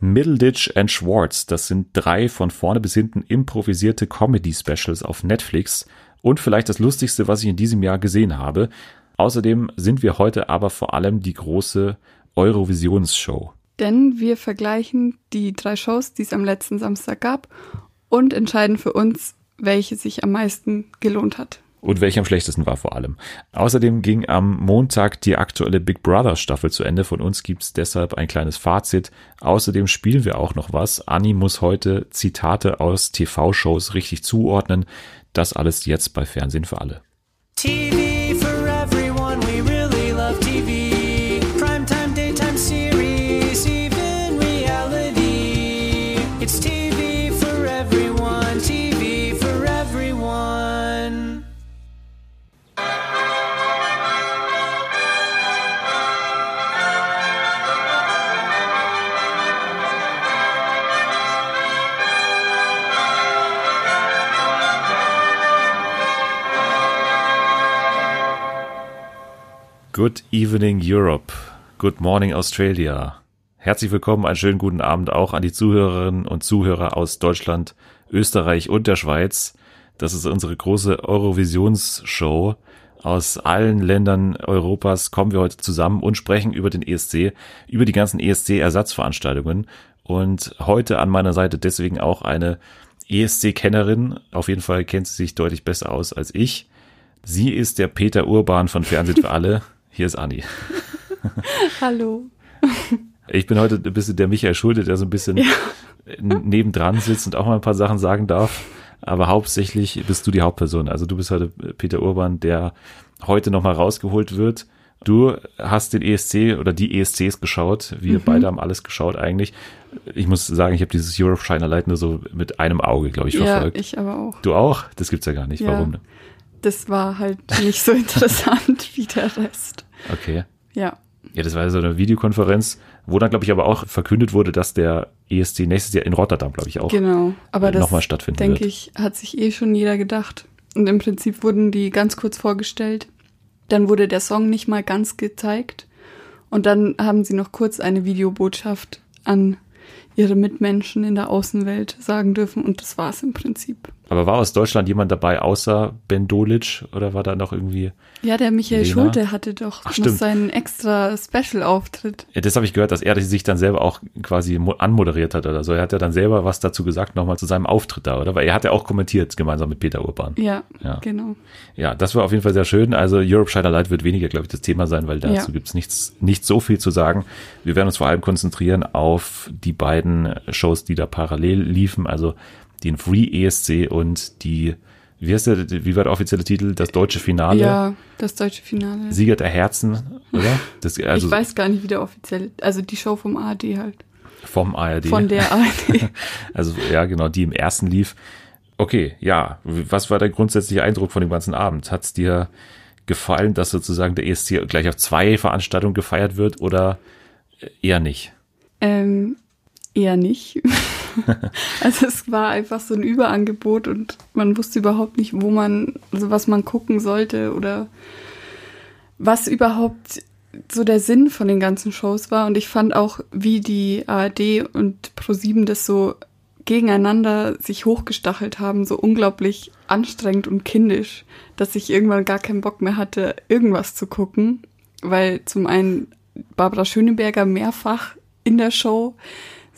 Middleditch and Schwartz, das sind drei von vorne bis hinten improvisierte Comedy-Specials auf Netflix und vielleicht das lustigste, was ich in diesem Jahr gesehen habe. Außerdem sind wir heute aber vor allem die große Eurovisionsshow. Denn wir vergleichen die drei Shows, die es am letzten Samstag gab und entscheiden für uns, welche sich am meisten gelohnt hat. Und welche am schlechtesten war vor allem. Außerdem ging am Montag die aktuelle Big Brother Staffel zu Ende. Von uns gibt's deshalb ein kleines Fazit. Außerdem spielen wir auch noch was. Anni muss heute Zitate aus TV-Shows richtig zuordnen. Das alles jetzt bei Fernsehen für alle. TV for everyone, we really love TV. Good evening Europe. Good morning Australia. Herzlich willkommen, einen schönen guten Abend auch an die Zuhörerinnen und Zuhörer aus Deutschland, Österreich und der Schweiz. Das ist unsere große Eurovisionsshow. Aus allen Ländern Europas kommen wir heute zusammen und sprechen über den ESC, über die ganzen ESC-Ersatzveranstaltungen. Und heute an meiner Seite deswegen auch eine ESC-Kennerin. Auf jeden Fall kennt sie sich deutlich besser aus als ich. Sie ist der Peter Urban von Fernsehen für alle. Hier ist Anni. Hallo. Ich bin heute ein bisschen der Michael Schulte, der so ein bisschen ja. nebendran sitzt und auch mal ein paar Sachen sagen darf. Aber hauptsächlich bist du die Hauptperson. Also du bist heute Peter Urban, der heute nochmal rausgeholt wird. Du hast den ESC oder die ESCs geschaut. Wir mhm. beide haben alles geschaut eigentlich. Ich muss sagen, ich habe dieses Europe Shiner Light nur so mit einem Auge, glaube ich, verfolgt. Ja, ich aber auch. Du auch? Das gibt's ja gar nicht. Ja. Warum? Das war halt nicht so interessant wie der Rest. Okay. Ja. Ja, das war so eine Videokonferenz, wo dann, glaube ich, aber auch verkündet wurde, dass der ESC nächstes Jahr in Rotterdam, glaube ich, auch genau. aber das, nochmal stattfinden denke wird. ich, hat sich eh schon jeder gedacht. Und im Prinzip wurden die ganz kurz vorgestellt. Dann wurde der Song nicht mal ganz gezeigt. Und dann haben sie noch kurz eine Videobotschaft an ihre Mitmenschen in der Außenwelt sagen dürfen. Und das war es im Prinzip. Aber war aus Deutschland jemand dabei, außer Ben Dolic? Oder war da noch irgendwie. Ja, der Michael Lena? Schulte hatte doch Ach, noch stimmt. seinen extra Special-Auftritt. Ja, das habe ich gehört, dass er sich dann selber auch quasi mo- anmoderiert hat oder so. Er hat ja dann selber was dazu gesagt, nochmal zu seinem Auftritt da, oder? Weil er hat ja auch kommentiert, gemeinsam mit Peter Urban. Ja, Ja. genau. Ja, das war auf jeden Fall sehr schön. Also Europe Shiner Light wird weniger, glaube ich, das Thema sein, weil dazu Ja. gibt's nichts, nicht so viel zu sagen. Wir werden uns vor allem konzentrieren auf die beiden Shows, die da parallel liefen, also den Free ESC und die, wie heißt der, wie war der offizielle Titel? Das deutsche Finale. Ja, das deutsche Finale. Sieger der Herzen, oder? Das, also ich weiß gar nicht, wie der offiziell, also die Show vom ARD halt. vom ARD. Von der ARD. Also ja, genau, die im ersten lief. Okay, ja, was war der grundsätzliche Eindruck von dem ganzen Abend? Hat es dir gefallen, dass sozusagen der ESC gleich auf zwei Veranstaltungen gefeiert wird oder eher nicht? ähm, eher nicht. also es war einfach so ein Überangebot und man wusste überhaupt nicht, wo man, also was man gucken sollte oder was überhaupt so der Sinn von den ganzen Shows war. Und ich fand auch, wie die ARD und ProSieben das so gegeneinander sich hochgestachelt haben, so unglaublich anstrengend und kindisch, dass ich irgendwann gar keinen Bock mehr hatte, irgendwas zu gucken, weil zum einen Barbara Schöneberger mehrfach in der Show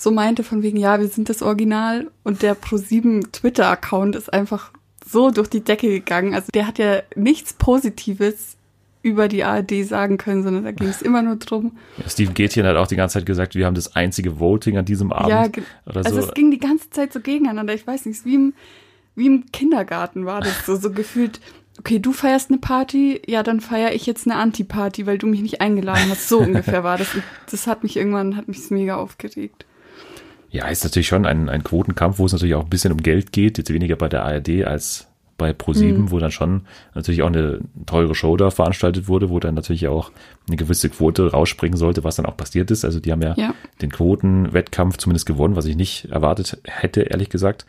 so meinte von wegen, ja, wir sind das Original und der Pro7 Twitter-Account ist einfach so durch die Decke gegangen. Also der hat ja nichts Positives über die ARD sagen können, sondern da ging es immer nur drum. Ja, Steven Gätchen hat auch die ganze Zeit gesagt, wir haben das einzige Voting an diesem Abend ja, oder also so. es ging die ganze Zeit so gegeneinander. Ich weiß nicht, wie im, wie im Kindergarten war das so, so gefühlt. Okay, du feierst eine Party, ja, dann feiere ich jetzt eine Anti-Party, weil du mich nicht eingeladen hast. So ungefähr war das. Und das hat mich irgendwann, hat mich mega aufgeregt. Ja, ist natürlich schon ein, ein Quotenkampf, wo es natürlich auch ein bisschen um Geld geht, jetzt weniger bei der ARD als bei Pro7, Mhm. wo dann schon natürlich auch eine teure Show da veranstaltet wurde, wo dann natürlich auch eine gewisse Quote rausspringen sollte, was dann auch passiert ist. Also die haben ja, Ja. den Quotenwettkampf zumindest gewonnen, was ich nicht erwartet hätte, ehrlich gesagt.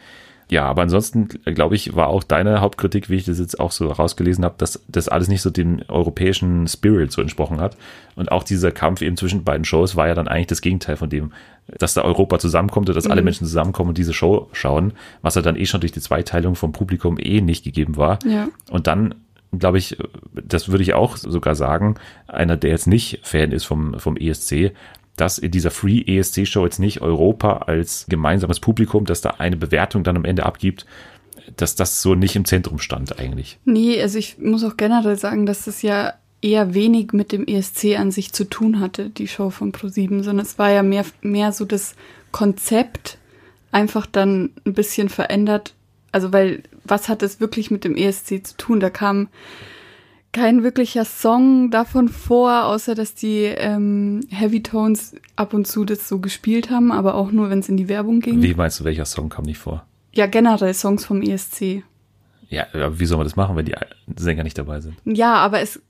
Ja, aber ansonsten, glaube ich, war auch deine Hauptkritik, wie ich das jetzt auch so rausgelesen habe, dass das alles nicht so dem europäischen Spirit so entsprochen hat. Und auch dieser Kampf eben zwischen beiden Shows war ja dann eigentlich das Gegenteil von dem, dass da Europa zusammenkommt und dass mhm. alle Menschen zusammenkommen und diese Show schauen, was ja dann eh schon durch die Zweiteilung vom Publikum eh nicht gegeben war. Ja. Und dann glaube ich, das würde ich auch sogar sagen, einer, der jetzt nicht Fan ist vom, vom ESC, dass in dieser Free ESC Show jetzt nicht Europa als gemeinsames Publikum, das da eine Bewertung dann am Ende abgibt, dass das so nicht im Zentrum stand eigentlich. Nee, also ich muss auch generell sagen, dass das ja eher wenig mit dem ESC an sich zu tun hatte, die Show von Pro7, sondern es war ja mehr, mehr so das Konzept einfach dann ein bisschen verändert. Also, weil was hat es wirklich mit dem ESC zu tun? Da kam kein wirklicher Song davon vor, außer dass die ähm, Heavy Tones ab und zu das so gespielt haben, aber auch nur, wenn es in die Werbung ging. Wie meinst du, welcher Song kam nicht vor? Ja, generell Songs vom ESC. Ja, aber wie soll man das machen, wenn die Sänger nicht dabei sind? Ja, aber es,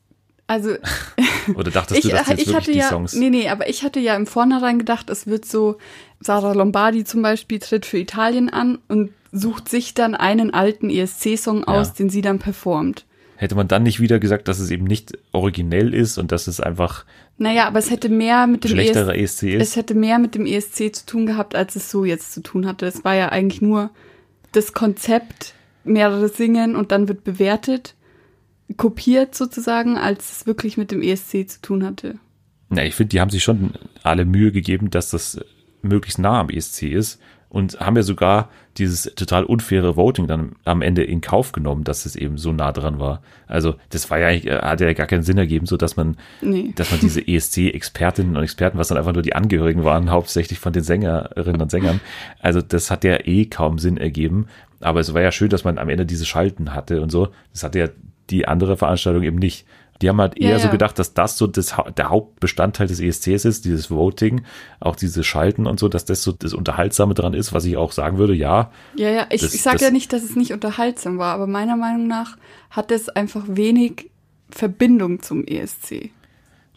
also. Oder dachtest ich, du, dass jetzt ich hatte die ja, Songs. Nee, nee, aber ich hatte ja im Vornherein gedacht, es wird so, Sarah Lombardi zum Beispiel tritt für Italien an und sucht sich dann einen alten ESC-Song aus, ja. den sie dann performt hätte man dann nicht wieder gesagt, dass es eben nicht originell ist und dass es einfach naja, aber es hätte mehr mit dem schlechterer ESC, ESC ist. Es hätte mehr mit dem ESC zu tun gehabt, als es so jetzt zu tun hatte. Es war ja eigentlich nur das Konzept, mehrere singen und dann wird bewertet, kopiert sozusagen, als es wirklich mit dem ESC zu tun hatte. Na, ich finde, die haben sich schon alle Mühe gegeben, dass das möglichst nah am ESC ist und haben ja sogar dieses total unfaire Voting dann am Ende in Kauf genommen, dass es eben so nah dran war. Also das war ja äh, hat ja gar keinen Sinn ergeben, so dass man, nee. dass man diese ESC-Expertinnen und Experten, was dann einfach nur die Angehörigen waren, hauptsächlich von den Sängerinnen und Sängern. Also das hat ja eh kaum Sinn ergeben. Aber es war ja schön, dass man am Ende diese Schalten hatte und so. Das hatte ja die andere Veranstaltung eben nicht. Die haben halt eher ja, so gedacht, dass das so das, der Hauptbestandteil des ESCs ist, dieses Voting, auch diese Schalten und so, dass das so das Unterhaltsame dran ist, was ich auch sagen würde, ja. Ja, ja, ich, ich sage ja nicht, dass es nicht unterhaltsam war, aber meiner Meinung nach hat es einfach wenig Verbindung zum ESC.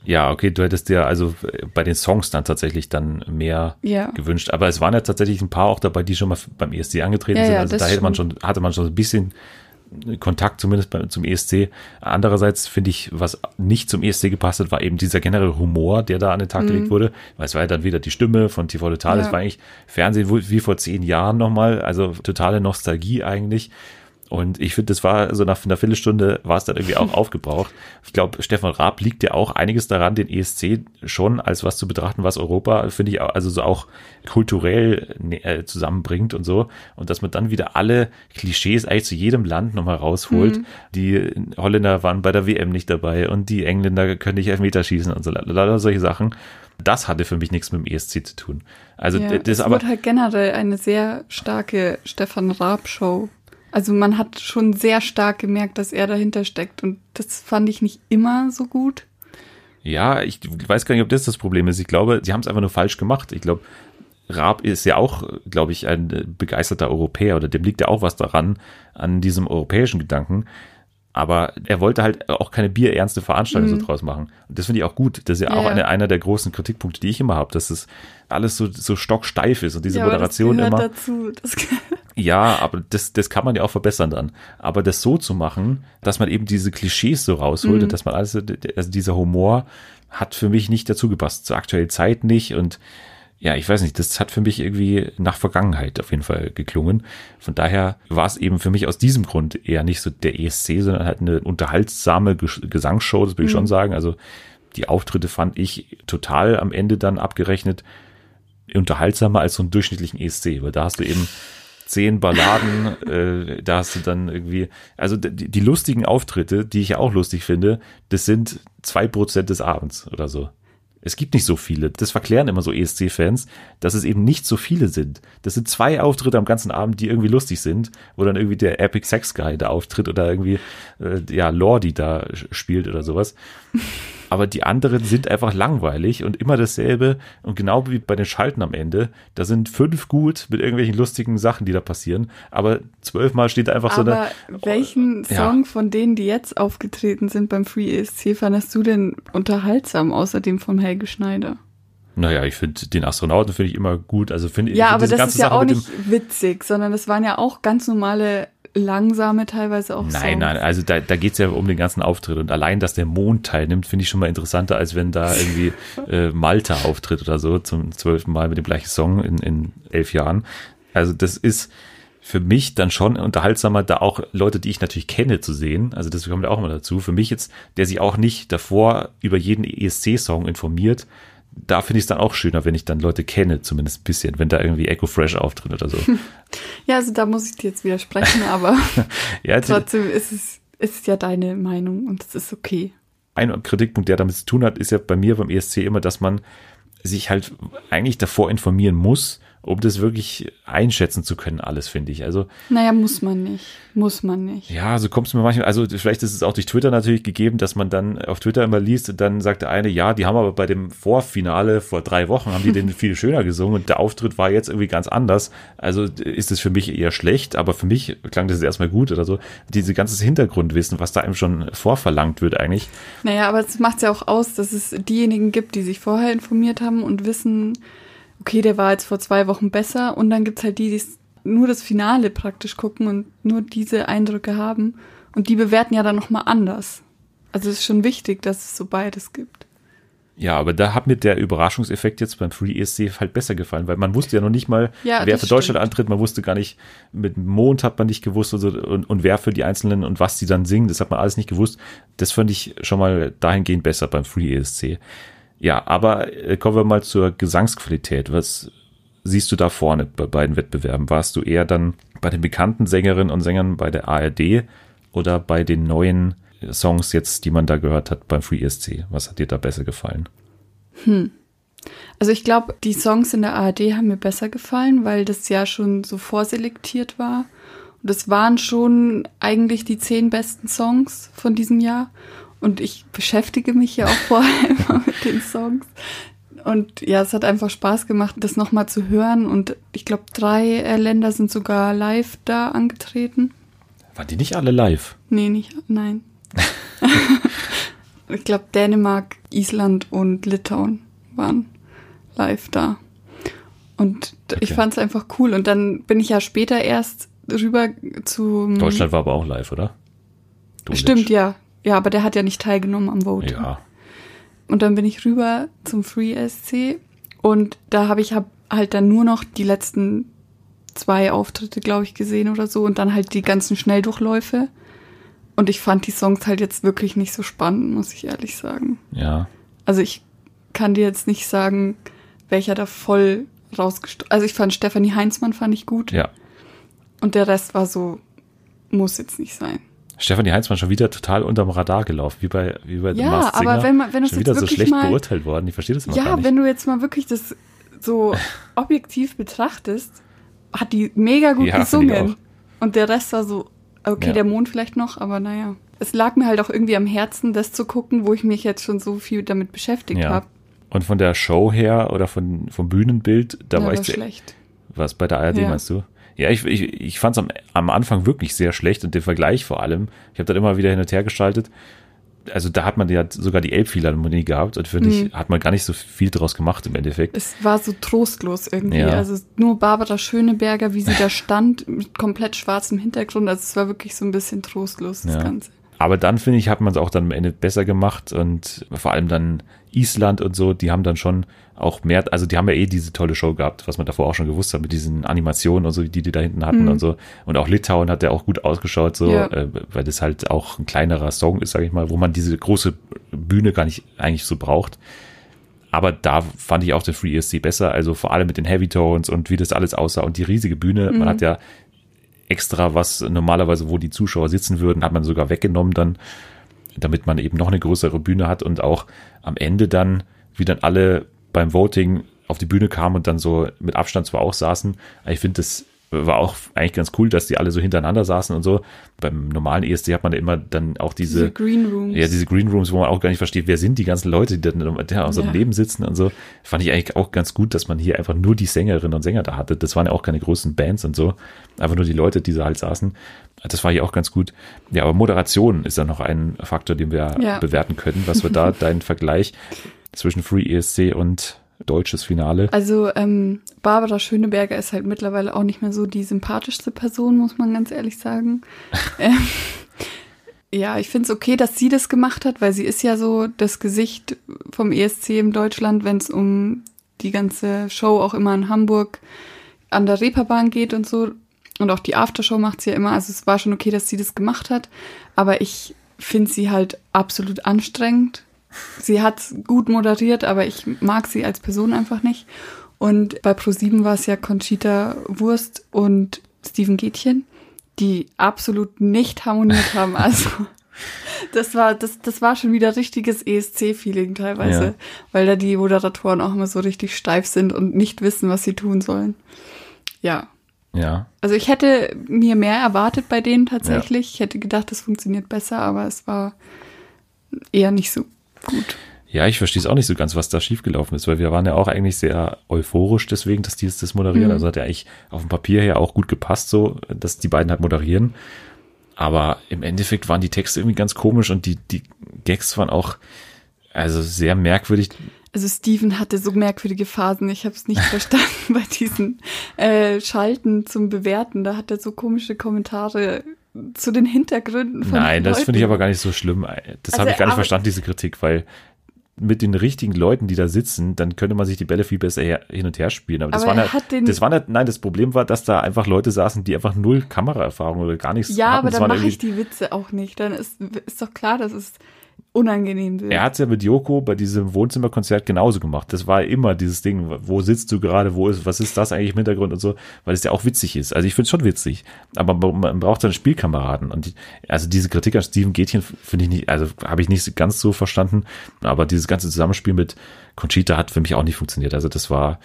Ja, okay, du hättest dir also bei den Songs dann tatsächlich dann mehr ja. gewünscht. Aber es waren ja tatsächlich ein paar auch dabei, die schon mal beim ESC angetreten ja, sind. Also da hätte man schon, hatte man schon ein bisschen Kontakt zumindest bei, zum ESC. Andererseits finde ich, was nicht zum ESC gepasst hat, war eben dieser generelle Humor, der da an den Tag mhm. gelegt wurde. Weil es war ja dann wieder die Stimme von TV Total. Es war eigentlich Fernsehen wie vor zehn Jahren nochmal. Also totale Nostalgie eigentlich. Und ich finde, das war so nach einer Viertelstunde war es dann irgendwie auch aufgebraucht. Ich glaube, Stefan Raab liegt ja auch einiges daran, den ESC schon als was zu betrachten, was Europa, finde ich, also so auch kulturell äh, zusammenbringt und so. Und dass man dann wieder alle Klischees eigentlich zu jedem Land nochmal rausholt. Mhm. Die Holländer waren bei der WM nicht dabei und die Engländer können nicht Elfmeter schießen und so, solche Sachen. Das hatte für mich nichts mit dem ESC zu tun. Also ja, das aber wird halt generell eine sehr starke Stefan Raab Show also man hat schon sehr stark gemerkt, dass er dahinter steckt und das fand ich nicht immer so gut. Ja, ich weiß gar nicht, ob das das Problem ist. Ich glaube, sie haben es einfach nur falsch gemacht. Ich glaube, Raab ist ja auch, glaube ich, ein begeisterter Europäer oder dem liegt ja auch was daran, an diesem europäischen Gedanken. Aber er wollte halt auch keine bierernste Veranstaltung mhm. so draus machen. Und das finde ich auch gut. Das ist ja, ja auch eine, einer der großen Kritikpunkte, die ich immer habe, dass es alles so, so stocksteif ist und diese ja, Moderation das immer. Dazu. Das ja, aber das, das kann man ja auch verbessern dann. Aber das so zu machen, dass man eben diese Klischees so rausholt mhm. und dass man alles, also dieser Humor hat für mich nicht dazu gepasst, zur aktuellen Zeit nicht und ja, ich weiß nicht, das hat für mich irgendwie nach Vergangenheit auf jeden Fall geklungen. Von daher war es eben für mich aus diesem Grund eher nicht so der ESC, sondern halt eine unterhaltsame Gesangsshow, das will ich mhm. schon sagen. Also die Auftritte fand ich total am Ende dann abgerechnet unterhaltsamer als so einen durchschnittlichen ESC, weil da hast du eben zehn Balladen, äh, da hast du dann irgendwie, also die, die lustigen Auftritte, die ich ja auch lustig finde, das sind zwei Prozent des Abends oder so. Es gibt nicht so viele. Das verklären immer so ESC-Fans, dass es eben nicht so viele sind. Das sind zwei Auftritte am ganzen Abend, die irgendwie lustig sind, wo dann irgendwie der Epic Sex Guy da auftritt oder irgendwie, äh, ja, Lordi da spielt oder sowas aber die anderen sind einfach langweilig und immer dasselbe. Und genau wie bei den Schalten am Ende, da sind fünf gut mit irgendwelchen lustigen Sachen, die da passieren, aber zwölfmal steht einfach aber so eine. Welchen oh, Song ja. von denen, die jetzt aufgetreten sind beim Free ESC, fandest du denn unterhaltsam, außer dem von Helge Schneider? Naja, ich finde den Astronauten finde ich immer gut. Also finde Ja, aber das ist ja Sache auch nicht witzig, sondern das waren ja auch ganz normale, langsame teilweise auch Nein, Songs. nein, also da, da geht's ja um den ganzen Auftritt. Und allein, dass der Mond teilnimmt, finde ich schon mal interessanter, als wenn da irgendwie äh, Malta auftritt oder so zum zwölften Mal mit dem gleichen Song in, in elf Jahren. Also das ist für mich dann schon unterhaltsamer, da auch Leute, die ich natürlich kenne, zu sehen. Also das kommt ja auch immer dazu. Für mich jetzt, der sich auch nicht davor über jeden ESC-Song informiert, da finde ich es dann auch schöner, wenn ich dann Leute kenne, zumindest ein bisschen, wenn da irgendwie Echo Fresh auftritt oder so. Ja, also da muss ich dir jetzt widersprechen, aber ja, trotzdem ist es ist ja deine Meinung und es ist okay. ein Kritikpunkt, der damit zu tun hat, ist ja bei mir beim ESC immer, dass man sich halt eigentlich davor informieren muss, um das wirklich einschätzen zu können, alles, finde ich. Also, Naja, muss man nicht. Muss man nicht. ja, so kommt es mir manchmal, also vielleicht ist es auch durch Twitter natürlich gegeben, dass man dann auf Twitter immer liest und dann sagt der eine, ja, die haben aber bei dem Vorfinale vor drei Wochen, haben die den viel schöner gesungen und der Auftritt war jetzt irgendwie ganz anders. Also ist es für mich eher schlecht, aber für mich klang das erstmal gut oder so. Diese ganzes Hintergrundwissen, was da einem schon vorverlangt wird eigentlich. Naja, aber es macht ja auch aus, dass es diejenigen gibt, die sich vorher informiert haben und wissen, okay, der war jetzt vor zwei Wochen besser. Und dann gibt's halt die, die nur das Finale praktisch gucken und nur diese Eindrücke haben. Und die bewerten ja dann nochmal anders. Also es ist schon wichtig, dass es so beides gibt. Ja, aber da hat mir der Überraschungseffekt jetzt beim Free ESC halt besser gefallen, weil man wusste ja noch nicht mal, Ja, wer für Deutschland stimmt. antritt. Man wusste gar nicht, mit dem Mond hat man nicht gewusst und, und, und wer für die Einzelnen und was die dann singen, das hat man alles nicht gewusst. Das fand ich schon mal dahingehend besser beim Free ESC. Ja, aber äh, kommen wir mal zur Gesangsqualität. Was siehst du da vorne bei beiden Wettbewerben? Warst du eher dann bei den bekannten Sängerinnen und Sängern bei der ARD oder bei den neuen Songs jetzt, die man da gehört hat beim Free ESC? Was hat dir da besser gefallen? Also ich glaube, die Songs in der ARD haben mir besser gefallen, weil das ja schon so vorselektiert war. Und das waren schon eigentlich die zehn besten Songs von diesem Jahr. Und ich beschäftige mich ja auch vorher immer mit den Songs. Und ja, es hat einfach Spaß gemacht, das nochmal zu hören. Und ich glaube, drei äh, Länder sind sogar live da angetreten. Waren die nicht alle live? Nee, nicht, nein. ich glaube, Dänemark, Island und Litauen waren live da. Und d- ich Okay. fand es einfach cool. Und dann bin ich ja später erst rüber zu. Deutschland war aber auch live, oder? Dolic. Stimmt, ja. Ja, aber der hat ja nicht teilgenommen am Vote. Ja. Und dann bin ich rüber zum Free SC und da habe ich hab halt dann nur noch die letzten zwei Auftritte, glaube ich, gesehen oder so und dann halt die ganzen Schnelldurchläufe. Und ich fand die Songs halt jetzt wirklich nicht so spannend, muss ich ehrlich sagen. Ja. Also ich kann dir jetzt nicht sagen, welcher da voll rausgestoßen. Also ich fand Stefanie Heinzmann fand ich gut Ja. und der Rest war so, muss jetzt nicht sein. Stefanie Heinzmann schon wieder total unterm Radar gelaufen, wie bei, wie bei The Ja, Masked aber Singer. wenn man- wenn du schon wieder so schlecht mal- beurteilt worden. Ich verstehe das gar Ja, nicht. wenn du jetzt mal wirklich das so objektiv betrachtest, hat die mega gut Ja, gesungen. Und der Rest war so, okay, Ja. der Mond vielleicht noch, aber naja. Es lag mir halt auch irgendwie am Herzen, das zu gucken, wo ich mich jetzt schon so viel damit beschäftigt ja. habe. Und von der Show her oder von, vom Bühnenbild, da Ja, war ich schlecht. was bei der ARD Ja. meinst du? Ja, ich, ich, ich fand es am, am Anfang wirklich sehr schlecht und den Vergleich vor allem. Ich habe dann immer wieder hin und her geschaltet. Also da hat man ja sogar die Elbphilharmonie gehabt und finde ich, Mhm. hat man gar nicht so viel draus gemacht im Endeffekt. Es war so trostlos irgendwie. Ja. Also nur Barbara Schöneberger, wie sie da stand, mit komplett schwarzem Hintergrund. Also es war wirklich so ein bisschen trostlos, das Ja. Ganze. Aber dann finde ich, hat man es auch dann am Ende besser gemacht und vor allem dann Island und so, die haben dann schon auch mehr, also die haben ja eh diese tolle Show gehabt, was man davor auch schon gewusst hat mit diesen Animationen und so, die die da hinten hatten Mhm. und so. Und auch Litauen hat ja auch gut ausgeschaut, so, Ja. äh, weil das halt auch ein kleinerer Song ist, sage ich mal, wo man diese große Bühne gar nicht eigentlich so braucht. Aber da fand ich auch den Free ESC besser, also vor allem mit den Heavy Tones und wie das alles aussah und die riesige Bühne. Man hat ja extra was normalerweise, wo die Zuschauer sitzen würden, hat man sogar weggenommen dann, damit man eben noch eine größere Bühne hat und auch am Ende dann, wie dann alle beim Voting auf die Bühne kamen und dann so mit Abstand zwar auch saßen. aber Ich finde, das war auch eigentlich ganz cool, dass die alle so hintereinander saßen und so. Beim normalen ESC hat man ja immer dann auch Diese diese, Green Rooms. ja, diese Green Rooms, wo man auch gar nicht versteht, wer sind die ganzen Leute, die dann da so Ja. daneben sitzen und so. Fand ich eigentlich auch ganz gut, dass man hier einfach nur die Sängerinnen und Sänger da hatte. Das waren ja auch keine großen Bands und so. Einfach nur die Leute, die da halt saßen. Das war hier auch ganz gut. Ja, aber Moderation ist ja noch ein Faktor, den wir Ja. bewerten können. Was wir da, dein Vergleich zwischen Free ESC und deutsches Finale. Also ähm, Barbara Schöneberger ist halt mittlerweile auch nicht mehr so die sympathischste Person, muss man ganz ehrlich sagen. ähm, ja, ich finde es okay, dass sie das gemacht hat, weil sie ist ja so das Gesicht vom ESC in Deutschland, wenn es um die ganze Show auch immer in Hamburg an der Reeperbahn geht und so. Und auch die Aftershow macht sie ja immer. Also es war schon okay, dass sie das gemacht hat. Aber ich finde sie halt absolut anstrengend. Sie hat gut moderiert, aber ich mag sie als Person einfach nicht. Und bei ProSieben war es ja Conchita Wurst und Steven Gätchen die absolut nicht harmoniert haben. Also das war, das, das war schon wieder richtiges ESC-Feeling teilweise, ja. weil da die Moderatoren auch immer so richtig steif sind und nicht wissen, was sie tun sollen. Ja. Ja. Also ich hätte mir mehr erwartet bei denen tatsächlich. Ja. Ich hätte gedacht, das funktioniert besser, aber es war eher nicht so gut. Ja, ich verstehe es auch nicht so ganz, was da schiefgelaufen ist, weil wir waren ja auch eigentlich sehr euphorisch deswegen, dass die das moderieren. Mhm. Also hat ja eigentlich auf dem Papier her auch gut gepasst, so, dass die beiden halt moderieren. Aber im Endeffekt waren die Texte irgendwie ganz komisch und die, die Gags waren auch, also sehr merkwürdig. Also Steven hatte so merkwürdige Phasen. Ich habe es nicht verstanden bei diesen äh, Schalten zum Bewerten. Da hat er so komische Kommentare zu den Hintergründen von Nein, das finde ich aber gar nicht so schlimm. Das also, habe ich gar nicht verstanden, diese Kritik, weil mit den richtigen Leuten, die da sitzen, dann könnte man sich die Bälle viel besser hin und her spielen. Aber das aber war halt, das war nicht, nein, das Problem war, dass da einfach Leute saßen, die einfach null Kameraerfahrung oder gar nichts ja, hatten. Ja, aber dann mache ich die Witze auch nicht. Dann ist, ist doch klar, dass es unangenehm wird. Er hat es ja mit Joko bei diesem Wohnzimmerkonzert genauso gemacht. Das war immer dieses Ding, wo sitzt du gerade, wo ist, was ist das eigentlich im Hintergrund und so, weil es ja auch witzig ist. Also ich finde es schon witzig, aber man braucht seine Spielkameraden und die, also diese Kritik an Steven Gätchen finde ich nicht, also habe ich nicht ganz so verstanden, aber dieses ganze Zusammenspiel mit Conchita hat für mich auch nicht funktioniert. Also das war,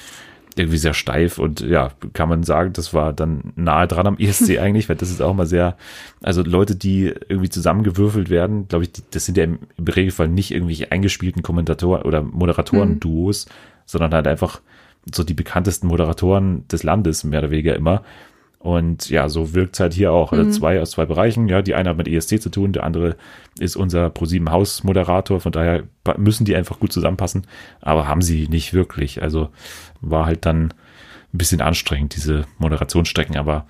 irgendwie sehr steif und ja, kann man sagen, das war dann nahe dran am ESC eigentlich, weil das ist auch mal sehr, also Leute, die irgendwie zusammengewürfelt werden, glaube ich, das sind ja im, Regelfall nicht irgendwelche eingespielten Kommentatoren oder Moderatoren-Duos, mhm. sondern halt einfach so die bekanntesten Moderatoren des Landes, mehr oder weniger immer. Und ja, so wirkt es halt hier auch. Also mhm. zwei aus zwei Bereichen. Ja, die eine hat mit ESC zu tun, der andere ist unser ProSieben Haus Moderator. Von daher müssen die einfach gut zusammenpassen. Aber haben sie nicht wirklich. Also war halt dann ein bisschen anstrengend, diese Moderationsstrecken. Aber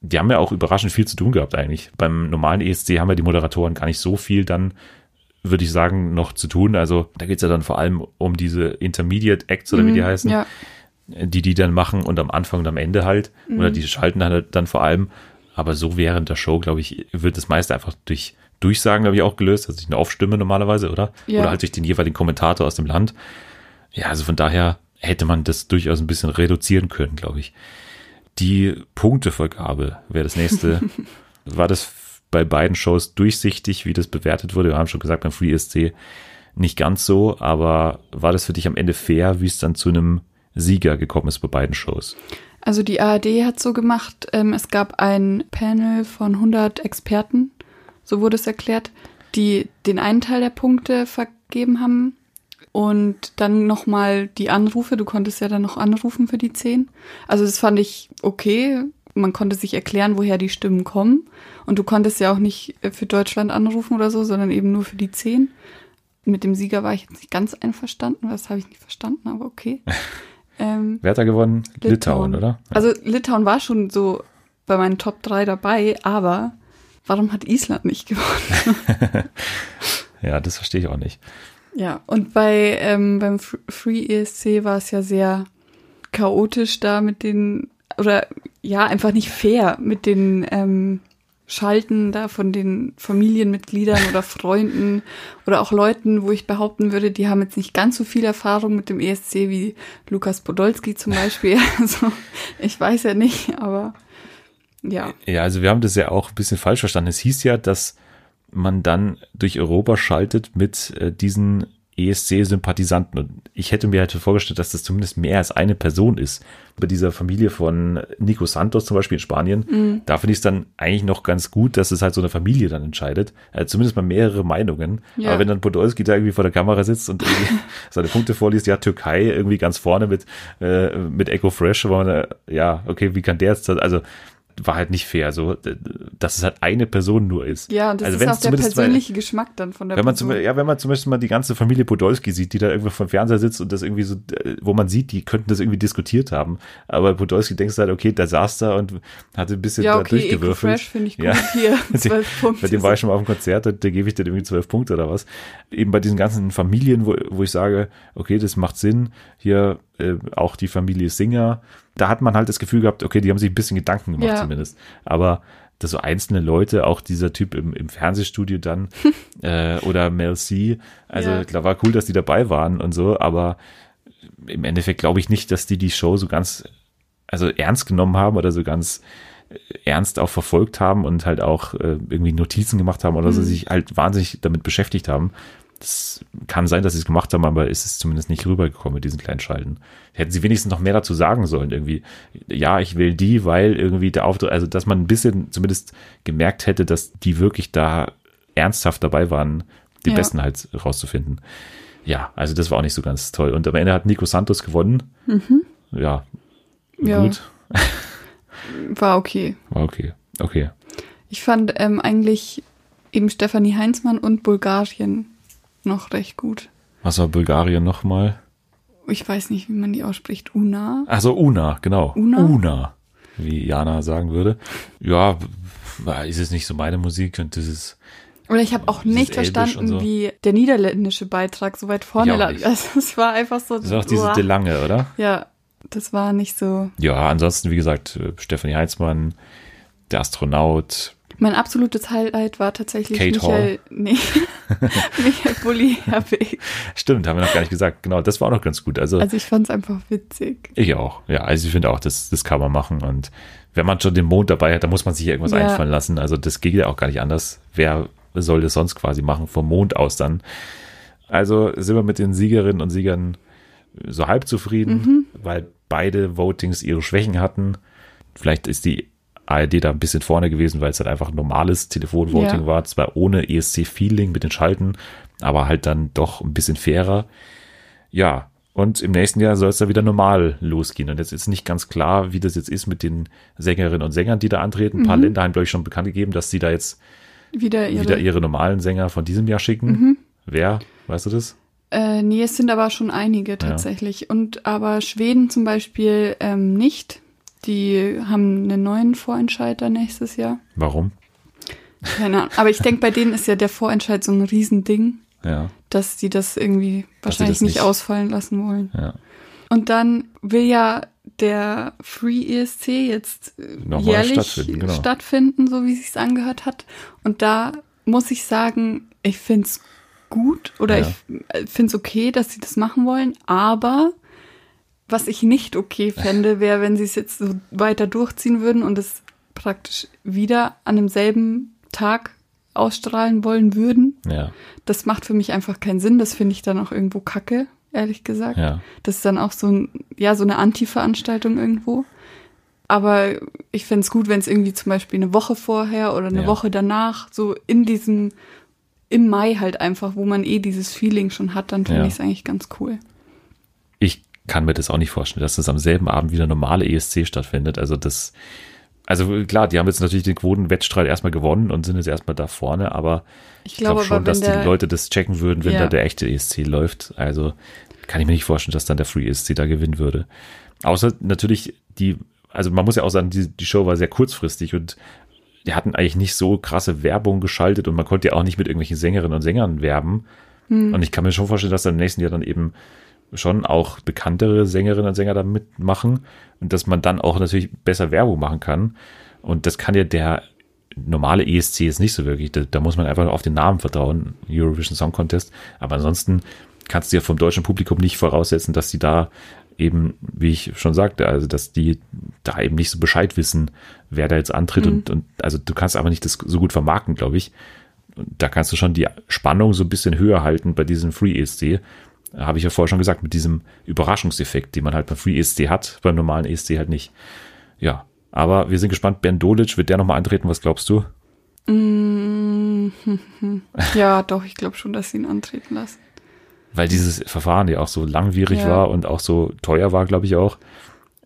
die haben ja auch überraschend viel zu tun gehabt eigentlich. Beim normalen ESC haben ja die Moderatoren gar nicht so viel dann würde ich sagen, noch zu tun. Also da geht's ja dann vor allem um diese Intermediate Acts oder mhm, wie die mhm, heißen. Ja die die dann machen und am Anfang und am Ende halt. Mhm. Oder die schalten halt dann vor allem. Aber so während der Show, glaube ich, wird das meiste einfach durch Durchsagen, glaube ich, auch gelöst. Also durch eine Aufstimme normalerweise, oder? Ja. Oder halt durch den jeweiligen Kommentator aus dem Land. Ja, also von daher hätte man das durchaus ein bisschen reduzieren können, glaube ich. Die Punktevergabe wäre das nächste. War das bei beiden Shows durchsichtig, wie das bewertet wurde? Wir haben schon gesagt, beim Free ESC nicht ganz so, aber war das für dich am Ende fair, wie es dann zu einem Sieger gekommen ist bei beiden Shows. Also die ARD hat so gemacht, ähm, es gab ein Panel von 100 Experten, so wurde es erklärt, die den einen Teil der Punkte vergeben haben und dann nochmal die Anrufe. Du konntest ja dann noch anrufen für die 10. Also das fand ich okay. Man konnte sich erklären, woher die Stimmen kommen. Und du konntest ja auch nicht für Deutschland anrufen oder so, sondern eben nur für die 10. Mit dem Sieger war ich jetzt nicht ganz einverstanden, das habe ich nicht verstanden, aber okay. Ähm, Wer hat da gewonnen? Litauen, Litauen oder? Ja. Also Litauen war schon so bei meinen Top 3 dabei, aber warum hat Island nicht gewonnen? ja, das verstehe ich auch nicht. Ja, und bei ähm, beim Free ESC war es ja sehr chaotisch da mit den, oder ja, einfach nicht fair mit den ähm, Schalten da von den Familienmitgliedern oder Freunden oder auch Leuten, wo ich behaupten würde, die haben jetzt nicht ganz so viel Erfahrung mit dem ESC wie Lukas Podolski zum Beispiel. Also ich weiß ja nicht, aber ja. Ja, also wir haben das ja auch ein bisschen falsch verstanden. Es hieß ja, dass man dann durch Europa schaltet mit äh, diesen ESC-Sympathisanten. Und ich hätte mir halt vorgestellt, dass das zumindest mehr als eine Person ist. Bei dieser Familie von Nico Santos zum Beispiel in Spanien, mhm. da finde ich es dann eigentlich noch ganz gut, dass es halt so eine Familie dann entscheidet. Also zumindest mal mehrere Meinungen. Ja. Aber wenn dann Podolski da irgendwie vor der Kamera sitzt und seine Punkte vorliest, ja, Türkei irgendwie ganz vorne mit, äh, mit Echo Fresh, wo man, äh, ja, okay, wie kann der jetzt, also war halt nicht fair, so, dass es halt eine Person nur ist. Ja, das Also ist auch der persönliche Geschmack dann von der Wenn man, Person. zum, ja, wenn man zum Beispiel mal die ganze Familie Podolski sieht, die da irgendwo vom Fernseher sitzt und das irgendwie so, wo man sieht, die könnten das irgendwie diskutiert haben. Aber Podolski denkst halt, okay, da saß da und hatte ein bisschen ja, da okay, durchgewürfelt. Fresh finde ich gut. Ja. Hier, zwölf Punkte. Bei dem war ich schon mal auf dem Konzert, da, da gebe ich dir irgendwie zwölf Punkte oder was. Eben bei diesen ganzen Familien, wo, wo ich sage, okay, das macht Sinn. Hier äh, auch die Familie Singer. Da hat man halt das Gefühl gehabt, okay, die haben sich ein bisschen Gedanken gemacht Ja. zumindest. Aber dass so einzelne Leute, auch dieser Typ im, im Fernsehstudio dann äh, oder Mel C, also Ja. klar war cool, dass die dabei waren und so, aber im Endeffekt glaube ich nicht, dass die die Show so ganz, also ernst genommen haben oder so ganz äh, ernst auch verfolgt haben und halt auch äh, irgendwie Notizen gemacht haben oder so, Mhm. sich halt wahnsinnig damit beschäftigt haben. Das kann sein, dass sie es gemacht haben, aber es ist zumindest nicht rübergekommen mit diesen kleinen Schalten. Hätten sie wenigstens noch mehr dazu sagen sollen, irgendwie. Ja, ich will die, weil irgendwie der Auftritt, also dass man ein bisschen zumindest gemerkt hätte, dass die wirklich da ernsthaft dabei waren, die Ja. Besten halt rauszufinden. Ja, also das war auch nicht so ganz toll. Und am Ende hat Nico Santos gewonnen. Ja, Mhm. Ja. gut. War okay. War okay. Okay. Ich fand ähm, eigentlich eben Stefanie Heinzmann und Bulgarien noch recht gut. Was war Bulgarien nochmal? Ich weiß nicht, wie man die ausspricht. Una? Achso, Una, genau. Una? Una, wie Jana sagen würde. Ja, ist es nicht so meine Musik und das ist, Oder ich habe auch nicht verstanden, so. wie der niederländische Beitrag so weit vorne lag. Also es war einfach so. das ist auch diese Uah. Delange, oder? Ja, das war nicht so. Ja, ansonsten, wie gesagt, äh, Stefanie Heitzmann, der Astronaut, Mein absolutes Highlight war tatsächlich Kate Michael, nee, Michael Bulli Herbig. stimmt, haben wir noch gar nicht gesagt. Genau, das war auch noch ganz gut. Also, Also ich fand es einfach witzig. ich auch. Ja, also ich finde auch, das, das kann man machen und wenn man schon den Mond dabei hat, dann muss man sich irgendwas Ja. einfallen lassen. Also das geht ja auch gar nicht anders. Wer soll das sonst quasi machen vom Mond aus dann? Also sind wir mit den Siegerinnen und Siegern so halb zufrieden, Mhm. weil beide Votings ihre Schwächen hatten. Vielleicht ist die ARD da ein bisschen vorne gewesen, weil es halt einfach ein normales Telefonvoting Ja. war, zwar ohne ESC-Feeling mit den Schalten, aber halt dann doch ein bisschen fairer. Ja, und im nächsten Jahr soll es da wieder normal losgehen. Und jetzt ist nicht ganz klar, wie das jetzt ist mit den Sängerinnen und Sängern, die da antreten. Ein paar Länder haben, glaube ich, schon bekannt gegeben, dass sie da jetzt Wieder ihre. wieder ihre normalen Sänger von diesem Jahr schicken. Wer? Weißt du das? Äh, nee, es sind aber schon einige tatsächlich. Und aber Schweden zum Beispiel ähm, nicht. Die haben einen neuen Vorentscheider nächstes Jahr. Warum? Keine Ahnung. Aber ich denke, bei denen ist ja der Vorentscheid so ein Riesending, Ja, dass sie das irgendwie wahrscheinlich das nicht nicht- ausfallen lassen wollen. ja. Und dann will ja der Free ESC jetzt äh, Nochmal jährlich stattfinden, genau. stattfinden, so wie es sich angehört hat. Und da muss ich sagen, ich find's gut oder Ja. ich find's okay, dass sie das machen wollen, aber was ich nicht okay fände, wäre, wenn sie es jetzt so weiter durchziehen würden und es praktisch wieder an demselben Tag ausstrahlen wollen würden. Ja, Das macht für mich einfach keinen Sinn. Das finde ich dann auch irgendwo kacke, ehrlich gesagt. ja. Das ist dann auch so, ein, ja, so eine Anti-Veranstaltung irgendwo. Aber ich fände es gut, wenn es irgendwie zum Beispiel eine Woche vorher oder eine Ja. Woche danach, so in diesem, im Mai halt einfach, wo man eh dieses Feeling schon hat, dann finde ich es eigentlich ganz cool. Kann mir das auch nicht vorstellen, dass das am selben Abend wieder normale ESC stattfindet. Also das, also klar, die haben jetzt natürlich den Quotenwettstreit erstmal gewonnen und sind jetzt erstmal da vorne, aber Ich ich glaube glaube schon, dass die der, Leute das checken würden, wenn Ja. da der echte ESC läuft. Also kann ich mir nicht vorstellen, dass dann der Free ESC da gewinnen würde. Außer natürlich die, also man muss ja auch sagen, die, die Show war sehr kurzfristig und die hatten eigentlich nicht so krasse Werbung geschaltet und man konnte ja auch nicht mit irgendwelchen Sängerinnen und Sängern werben. Hm. Und ich kann mir schon vorstellen, dass dann im nächsten Jahr dann eben schon auch bekanntere Sängerinnen und Sänger da mitmachen und dass man dann auch natürlich besser Werbung machen kann. Und das kann ja der normale ESC jetzt nicht so wirklich. Da, da muss man einfach auf den Namen vertrauen, Eurovision Song Contest. Aber ansonsten kannst du ja vom deutschen Publikum nicht voraussetzen, dass die da eben, wie ich schon sagte, also dass die da eben nicht so Bescheid wissen, wer da jetzt antritt und, und also du kannst aber nicht das so gut vermarkten, glaube ich. Und da kannst du schon die Spannung so ein bisschen höher halten bei diesem Free ESC. Habe ich ja vorher schon gesagt, mit diesem Überraschungseffekt, den man halt beim Free ESC hat, beim normalen ESC halt nicht. Ja, aber wir sind gespannt. Ben Dolic, wird der nochmal antreten? Was glaubst du? Mm, ja, doch, ich glaube schon, dass sie ihn antreten lassen. Weil dieses Verfahren ja auch so langwierig Ja. war und auch so teuer war, glaube ich auch.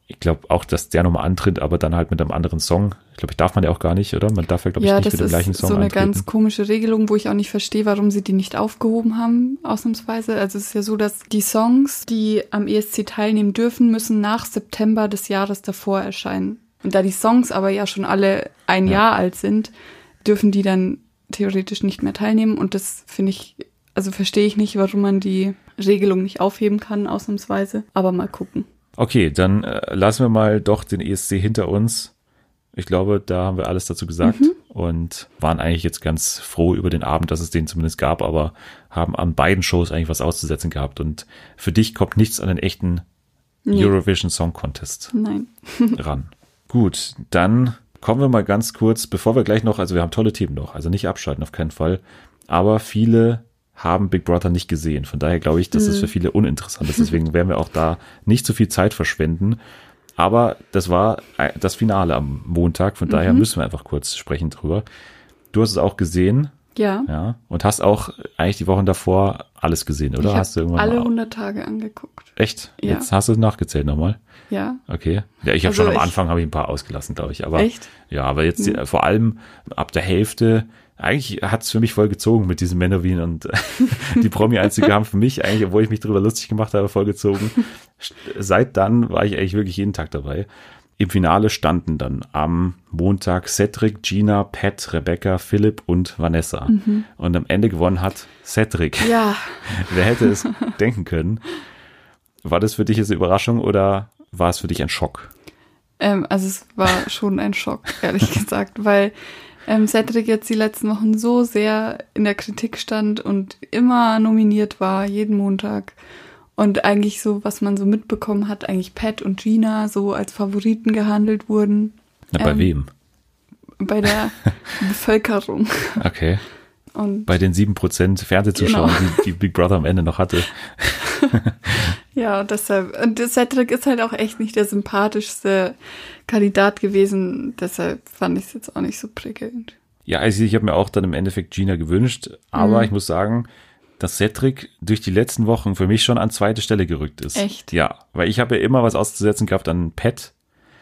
Ich glaube auch, dass der nochmal antritt, aber dann halt mit einem anderen Song. Ich glaube, ich darf man ja auch gar nicht, oder? Man darf ja, glaube ja, ich, nicht mit dem gleichen Song so eine antreten. ganz komische Regelung, wo ich auch nicht verstehe, warum sie die nicht aufgehoben haben, ausnahmsweise. Also es ist ja so, dass die Songs, die am ESC teilnehmen dürfen, müssen nach September des Jahres davor erscheinen. Und da die Songs aber ja schon alle ein Ja. Jahr alt sind, dürfen die dann theoretisch nicht mehr teilnehmen. Und das finde ich, also verstehe ich nicht, warum man die Regelung nicht aufheben kann, ausnahmsweise. Aber mal gucken. Okay, dann äh, lassen wir mal doch den ESC hinter uns. Ich glaube, da haben wir alles dazu gesagt Mhm. und waren eigentlich jetzt ganz froh über den Abend, dass es den zumindest gab, aber haben an beiden Shows eigentlich was auszusetzen gehabt. Und für dich kommt nichts an den echten Nee. Eurovision Song Contest Nein. ran. Gut, dann kommen wir mal ganz kurz, bevor wir gleich noch, also wir haben tolle Themen noch, also nicht abschalten auf keinen Fall, aber viele haben Big Brother nicht gesehen. Von daher glaube ich, dass es für viele uninteressant ist. Deswegen werden wir auch da nicht so viel Zeit verschwenden. Aber das war äh, das Finale am Montag, von daher müssen wir einfach kurz sprechen drüber. Du hast es auch gesehen, Ja. ja, und hast auch eigentlich die Wochen davor alles gesehen, oder? ich hast du irgendwann alle mal, 100 Tage angeguckt. echt? Ja. Jetzt hast du es nachgezählt nochmal. Ja. Okay. Ja, ich habe Also schon am Anfang habe ich ein paar ausgelassen, glaube ich. Aber Echt? ja, aber jetzt äh, vor allem ab der Hälfte. Eigentlich hat es für mich voll gezogen mit diesem Menowin und die Promi-Einzige haben für mich eigentlich, obwohl ich mich darüber lustig gemacht habe, voll gezogen. Seit dann war ich eigentlich wirklich jeden Tag dabei. Im Finale standen dann am Montag Cedric, Gina, Pat, Rebecca, Philipp und Vanessa. Und am Ende gewonnen hat Cedric. Ja. Wer hätte es denken können? War das für dich jetzt eine Überraschung oder war es für dich ein Schock? Ähm, also es war schon ein Schock, ehrlich gesagt, weil ähm, Cedric jetzt die letzten Wochen so sehr in der Kritik stand und immer nominiert war, jeden Montag. Und eigentlich so, was man so mitbekommen hat, eigentlich Pat und Gina so als Favoriten gehandelt wurden Na, bei Ähm, wem? bei der Bevölkerung. Okay. Und Bei den sieben Prozent Fernsehzuschauern, Genau. die, die Big Brother am Ende noch hatte. ja, deshalb, und Cedric ist halt auch echt nicht der sympathischste Kandidat gewesen, deshalb fand ich es jetzt auch nicht so prickelnd. Ja, also ich habe mir auch dann im Endeffekt Gina gewünscht, aber Mhm. ich muss sagen, dass Cedric durch die letzten Wochen für mich schon an zweite Stelle gerückt ist. Echt? Ja, weil ich habe ja immer was auszusetzen gehabt an Pat.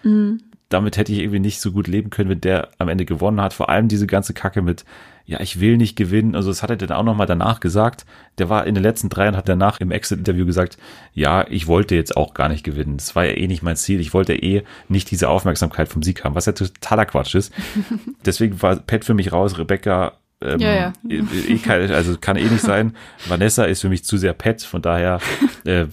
Mhm. Damit hätte ich irgendwie nicht so gut leben können, wenn der am Ende gewonnen hat. Vor allem diese ganze Kacke mit, ja, ich will nicht gewinnen. Also das hat er dann auch nochmal danach gesagt. Der war in den letzten drei und hat danach im Exit-Interview gesagt, ja, ich wollte jetzt auch gar nicht gewinnen. Das war ja eh nicht mein Ziel. Ich wollte eh nicht diese Aufmerksamkeit vom Sieg haben, was ja totaler Quatsch ist. Deswegen war Pat für mich raus, Rebecca ähm, Ja, ja. eh- eh kein- also kann eh nicht sein. Vanessa ist für mich zu sehr Pet, von daher äh,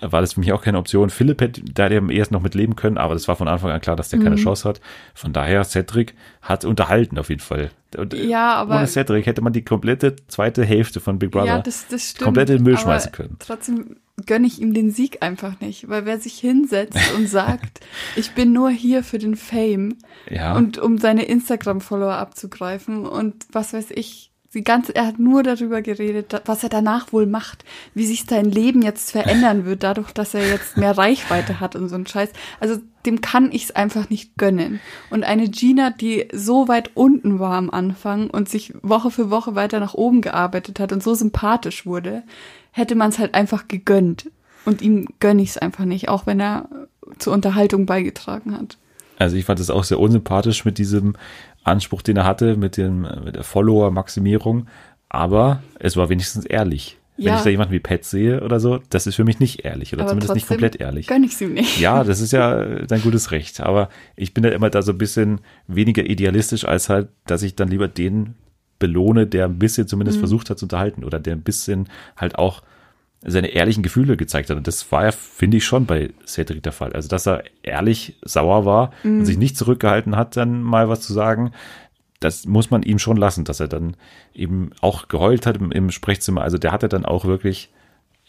war das für mich auch keine Option. Philipp hätte da der am ehesten noch mit leben können, aber das war von Anfang an klar, dass der keine Mhm. Chance hat. Von daher, Cedric hat unterhalten auf jeden Fall. Und, äh, Ja, aber- Ohne Cedric hätte man die komplette zweite Hälfte von Big Brother Ja, das, das stimmt. komplett in den Müll schmeißen können. Trotzdem gönne ich ihm den Sieg einfach nicht, weil wer sich hinsetzt und sagt, ich bin nur hier für den Fame Ja. und um seine Instagram-Follower abzugreifen und was weiß ich, die ganze, er hat nur darüber geredet, was er danach wohl macht, wie sich sein Leben jetzt verändern wird, dadurch, dass er jetzt mehr Reichweite hat und so ein Scheiß. Also dem kann ich es einfach nicht gönnen. Und eine Gina, die so weit unten war am Anfang und sich Woche für Woche weiter nach oben gearbeitet hat und so sympathisch wurde, hätte man es halt einfach gegönnt. Und ihm gönne ich es einfach nicht, auch wenn er zur Unterhaltung beigetragen hat. Also ich fand es auch sehr unsympathisch mit diesem Anspruch, den er hatte, mit, dem, mit der Follower-Maximierung. Aber es war wenigstens ehrlich. Wenn Ja. ich da jemanden wie Pat sehe oder so, das ist für mich nicht ehrlich oder Aber zumindest nicht komplett ehrlich. Gönne ich es ihm nicht. Ja, das ist ja dein gutes Recht. Aber ich bin da immer da so ein bisschen weniger idealistisch, als halt, dass ich dann lieber den belohne, der ein bisschen zumindest versucht hat zu unterhalten oder der ein bisschen halt auch seine ehrlichen Gefühle gezeigt hat. Und das war ja, finde ich, schon bei Cedric der Fall. Also, dass er ehrlich sauer war und sich nicht zurückgehalten hat, dann mal was zu sagen, das muss man ihm schon lassen, dass er dann eben auch geheult hat im, im Sprechzimmer. Also der hatte dann auch wirklich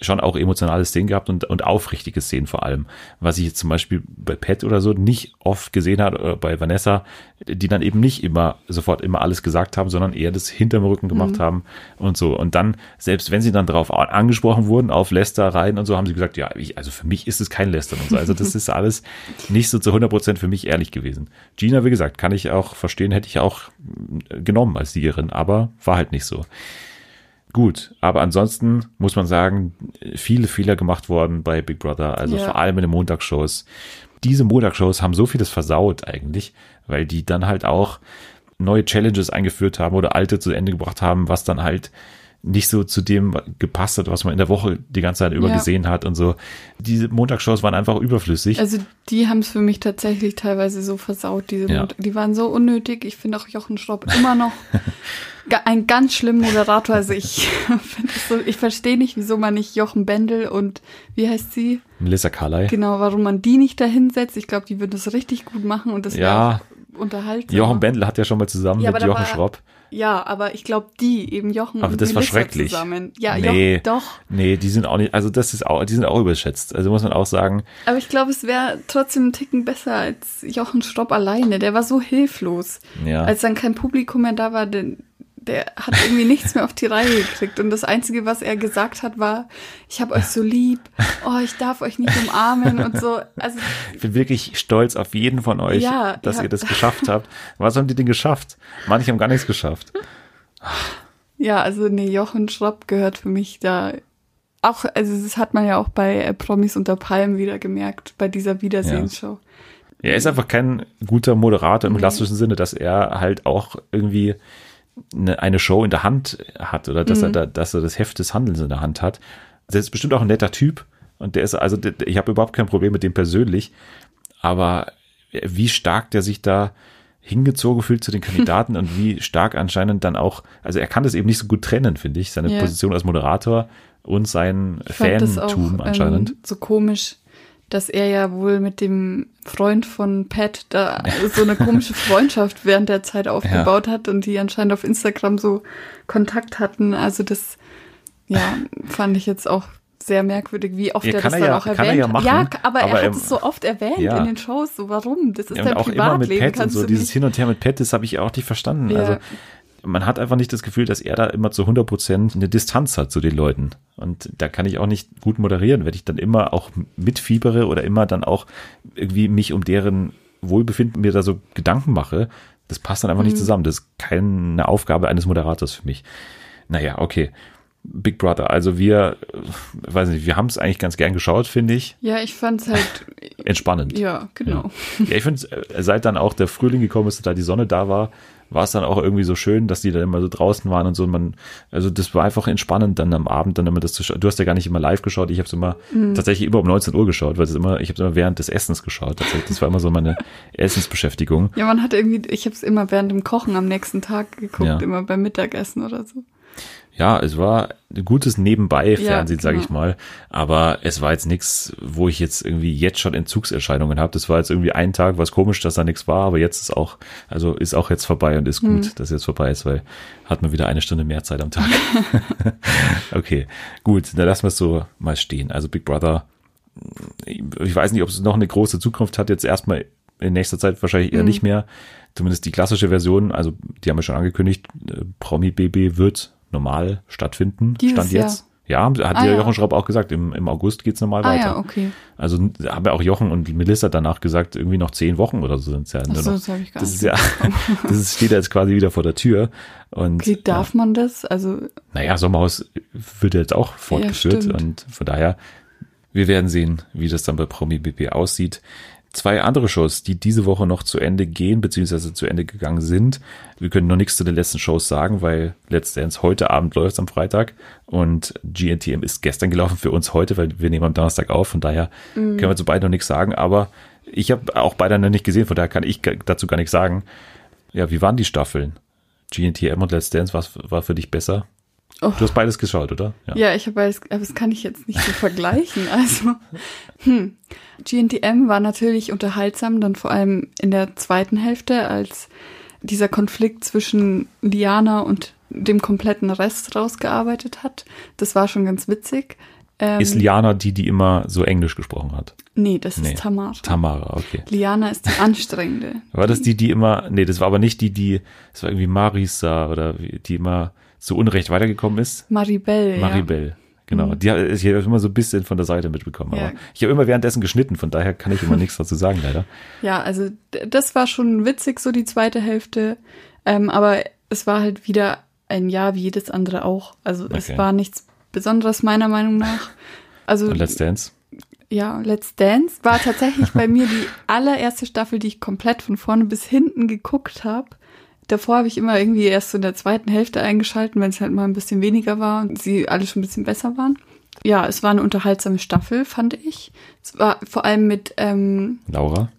schon auch emotionale Szenen gehabt und, und aufrichtige Szenen vor allem. Was ich jetzt zum Beispiel bei Pat oder so nicht oft gesehen habe, oder bei Vanessa, die dann eben nicht immer sofort immer alles gesagt haben, sondern eher das hinterm Rücken gemacht haben und so. Und dann, selbst wenn sie dann darauf a- angesprochen wurden, auf Lästereien und so, haben sie gesagt, ja, ich, also für mich ist es kein Lästern und so. Also das ist alles nicht so zu 100 Prozent für mich ehrlich gewesen. Gina, wie gesagt, kann ich auch verstehen, hätte ich auch äh, genommen als Siegerin, aber war halt nicht so. Gut, aber ansonsten muss man sagen, viele Fehler gemacht worden bei Big Brother, also Ja. vor allem in den Montagsshows. diese Montagshows haben so vieles versaut eigentlich, weil die dann halt auch neue Challenges eingeführt haben oder alte zu Ende gebracht haben, was dann halt nicht so zu dem gepasst hat, was man in der Woche die ganze Zeit über Ja. gesehen hat und so. Diese Montagsshows waren einfach überflüssig. Also die haben es für mich tatsächlich teilweise so versaut, diese Ja. Die waren so unnötig. Ich finde auch Jochen Schropp immer noch ein ganz schlimmer Moderator. Also ich so, ich verstehe nicht, wieso man nicht Jochen Bendel und wie heißt sie? Melissa Carley. Genau, warum man die nicht da hinsetzt. Ich glaube, die würden das richtig gut machen und das wäre Ja. auch unterhaltsam. Jochen Bendel hat ja schon mal zusammen Ja, mit Jochen Schropp. Ja, aber ich glaube, die, eben Jochen Aber und das war Melissa schrecklich. zusammen. Ja, Nee. Jochen, doch. Nee, die sind auch nicht, also das ist auch, die sind auch überschätzt. Also muss man auch sagen, Aber ich glaube, es wäre trotzdem ein Ticken besser als Jochen Schropp alleine. Der war so hilflos. ja. Als dann kein Publikum mehr da war, der, der hat irgendwie nichts mehr auf die Reihe gekriegt. Und das Einzige, was er gesagt hat, war, ich habe euch so lieb, oh, ich darf euch nicht umarmen und so. Also Ich bin wirklich stolz auf jeden von euch, Ja, dass ja. ihr das geschafft habt. Was haben die denn geschafft? Manche haben gar nichts geschafft. ja, also nee, Jochen Schropp gehört für mich da auch, also das hat man ja auch bei äh, Promis unter Palmen wieder gemerkt, bei dieser Wiedersehensshow. Er ist einfach kein guter Moderator im klassischen Sinne, dass er halt auch irgendwie eine, eine Show in der Hand hat oder dass er da, dass er das Heft des Handelns in der Hand hat. Der ist bestimmt auch ein netter Typ und der ist also ich habe überhaupt kein Problem mit dem persönlich, aber wie stark der sich da hingezogen fühlt zu den Kandidaten und wie stark anscheinend dann auch, also er kann das eben nicht so gut trennen, finde ich, seine Ja. Position als Moderator und sein Fantum anscheinend. Ähm, so komisch, dass er ja wohl mit dem Freund von Pat da so eine komische Freundschaft während der Zeit aufgebaut hat und die anscheinend auf Instagram so Kontakt hatten. Also das, ja, fand ich jetzt auch sehr merkwürdig, wie oft Ja, er das er dann ja- auch kann er erwähnt ja machen, Ja, aber, aber er hat es so oft erwähnt Ja. in den Shows. So, warum? Das ist Ja, dein auch immer mit Privatleben. Pat und so, dieses. Hin und Her mit Pat, das habe ich auch nicht verstanden. Ja. Also man hat einfach nicht das Gefühl, dass er da immer zu 100 Prozent eine Distanz hat zu den Leuten. Und da kann ich auch nicht gut moderieren, wenn ich dann immer auch mitfiebere oder immer dann auch irgendwie mich um deren Wohlbefinden mir da so Gedanken mache. Das passt dann einfach nicht zusammen. Das ist keine Aufgabe eines Moderators für mich. Naja, okay. Big Brother. Also wir, weiß nicht, wir haben es eigentlich ganz gern geschaut, finde ich. Ja, ich fand's halt, Entspannend. ja, genau. Ja, ich finde, äh, seit dann auch der Frühling gekommen ist, da die Sonne da war, war es dann auch irgendwie so schön, dass die dann immer so draußen waren und so. Und man, also das war einfach entspannend dann am Abend, dann immer das zu schauen. Du hast ja gar nicht immer live geschaut, ich habe es immer tatsächlich immer um 19 Uhr geschaut, weil es immer, ich habe es immer während des Essens geschaut. Tatsächlich. Das war immer so meine Essensbeschäftigung. Ja, man hat irgendwie, ich habe es immer während dem Kochen am nächsten Tag geguckt, Ja. immer beim Mittagessen oder so. Ja, es war ein gutes Nebenbei-Fernsehen, Ja, sage genau. ich mal. Aber es war jetzt nichts, wo ich jetzt irgendwie jetzt schon Entzugserscheinungen habe. Das war jetzt irgendwie ein Tag, was komisch, dass da nichts war, aber jetzt ist auch, also ist auch jetzt vorbei und ist gut, Hm. dass jetzt vorbei ist, weil hat man wieder eine Stunde mehr Zeit am Tag. okay, gut, dann lassen wir es so mal stehen. Also Big Brother, ich weiß nicht, ob es noch eine große Zukunft hat, jetzt erstmal in nächster Zeit wahrscheinlich eher Mhm. nicht mehr. Zumindest die klassische Version, also die haben wir schon angekündigt, äh, Promi BB wird normal stattfinden. Dieses Stand jetzt. Ja, hat Ah, ja ja. Jochen Schraub auch gesagt, im, im August geht's normal Ah weiter. ja, okay. Also haben ja auch Jochen und Melissa danach gesagt, irgendwie noch zehn Wochen oder so sind es ja Ach so, das habe ich gar Das nicht. ist ja, das ist, steht ja jetzt quasi wieder vor der Tür. Und Okay, darf man das? Also, naja, Sommerhaus wird jetzt auch fortgeführt stimmt. und von daher, wir werden sehen, wie das dann bei Promi BP aussieht. Zwei andere Shows, die diese Woche noch zu Ende gehen, beziehungsweise zu Ende gegangen sind. Wir können noch nichts zu den letzten Shows sagen, weil Let's Dance heute Abend läuft am Freitag und GNTM ist gestern gelaufen für uns heute, weil wir nehmen am Donnerstag auf. Von daher Mhm. können wir zu beiden noch nichts sagen, aber ich habe auch beide noch nicht gesehen, von daher kann ich dazu gar nichts sagen. Ja, wie waren die Staffeln? GNTM und Let's Dance, was war für dich besser? Oh. Du hast beides geschaut, oder? ja, ich habe alles, aber das kann ich jetzt nicht so vergleichen. Also, hm. GNTM war natürlich unterhaltsam, dann vor allem in der zweiten Hälfte, als dieser Konflikt zwischen Liana und dem kompletten Rest rausgearbeitet hat. Das war schon ganz witzig. Ähm, Ist Liana die, die immer so Englisch gesprochen hat? nee, das Nee. ist Tamara. Tamara, okay. Liana ist die anstrengende. War das die, die immer, nee, das war aber nicht die, die, das war irgendwie Marisa oder die immer so unrecht weitergekommen ist? Maribel, ja. Maribel. Genau, die hat ich habe immer so ein bisschen von der Seite mitbekommen. Ja. Aber ich habe immer währenddessen geschnitten, von daher kann ich immer nichts dazu sagen, leider. Ja, also das war schon witzig, so die zweite Hälfte. Ähm, aber es war halt wieder ein Jahr wie jedes andere auch. Also es Okay. war nichts Besonderes meiner Meinung nach. Also Und Let's Dance. ja, Let's Dance war tatsächlich bei mir die allererste Staffel, die ich komplett von vorne bis hinten geguckt habe. Davor habe ich immer irgendwie erst so in der zweiten Hälfte eingeschalten, wenn es halt mal ein bisschen weniger war und sie alle schon ein bisschen besser waren. Ja, es war eine unterhaltsame Staffel, fand ich. Es war vor allem mit ähm, Laura?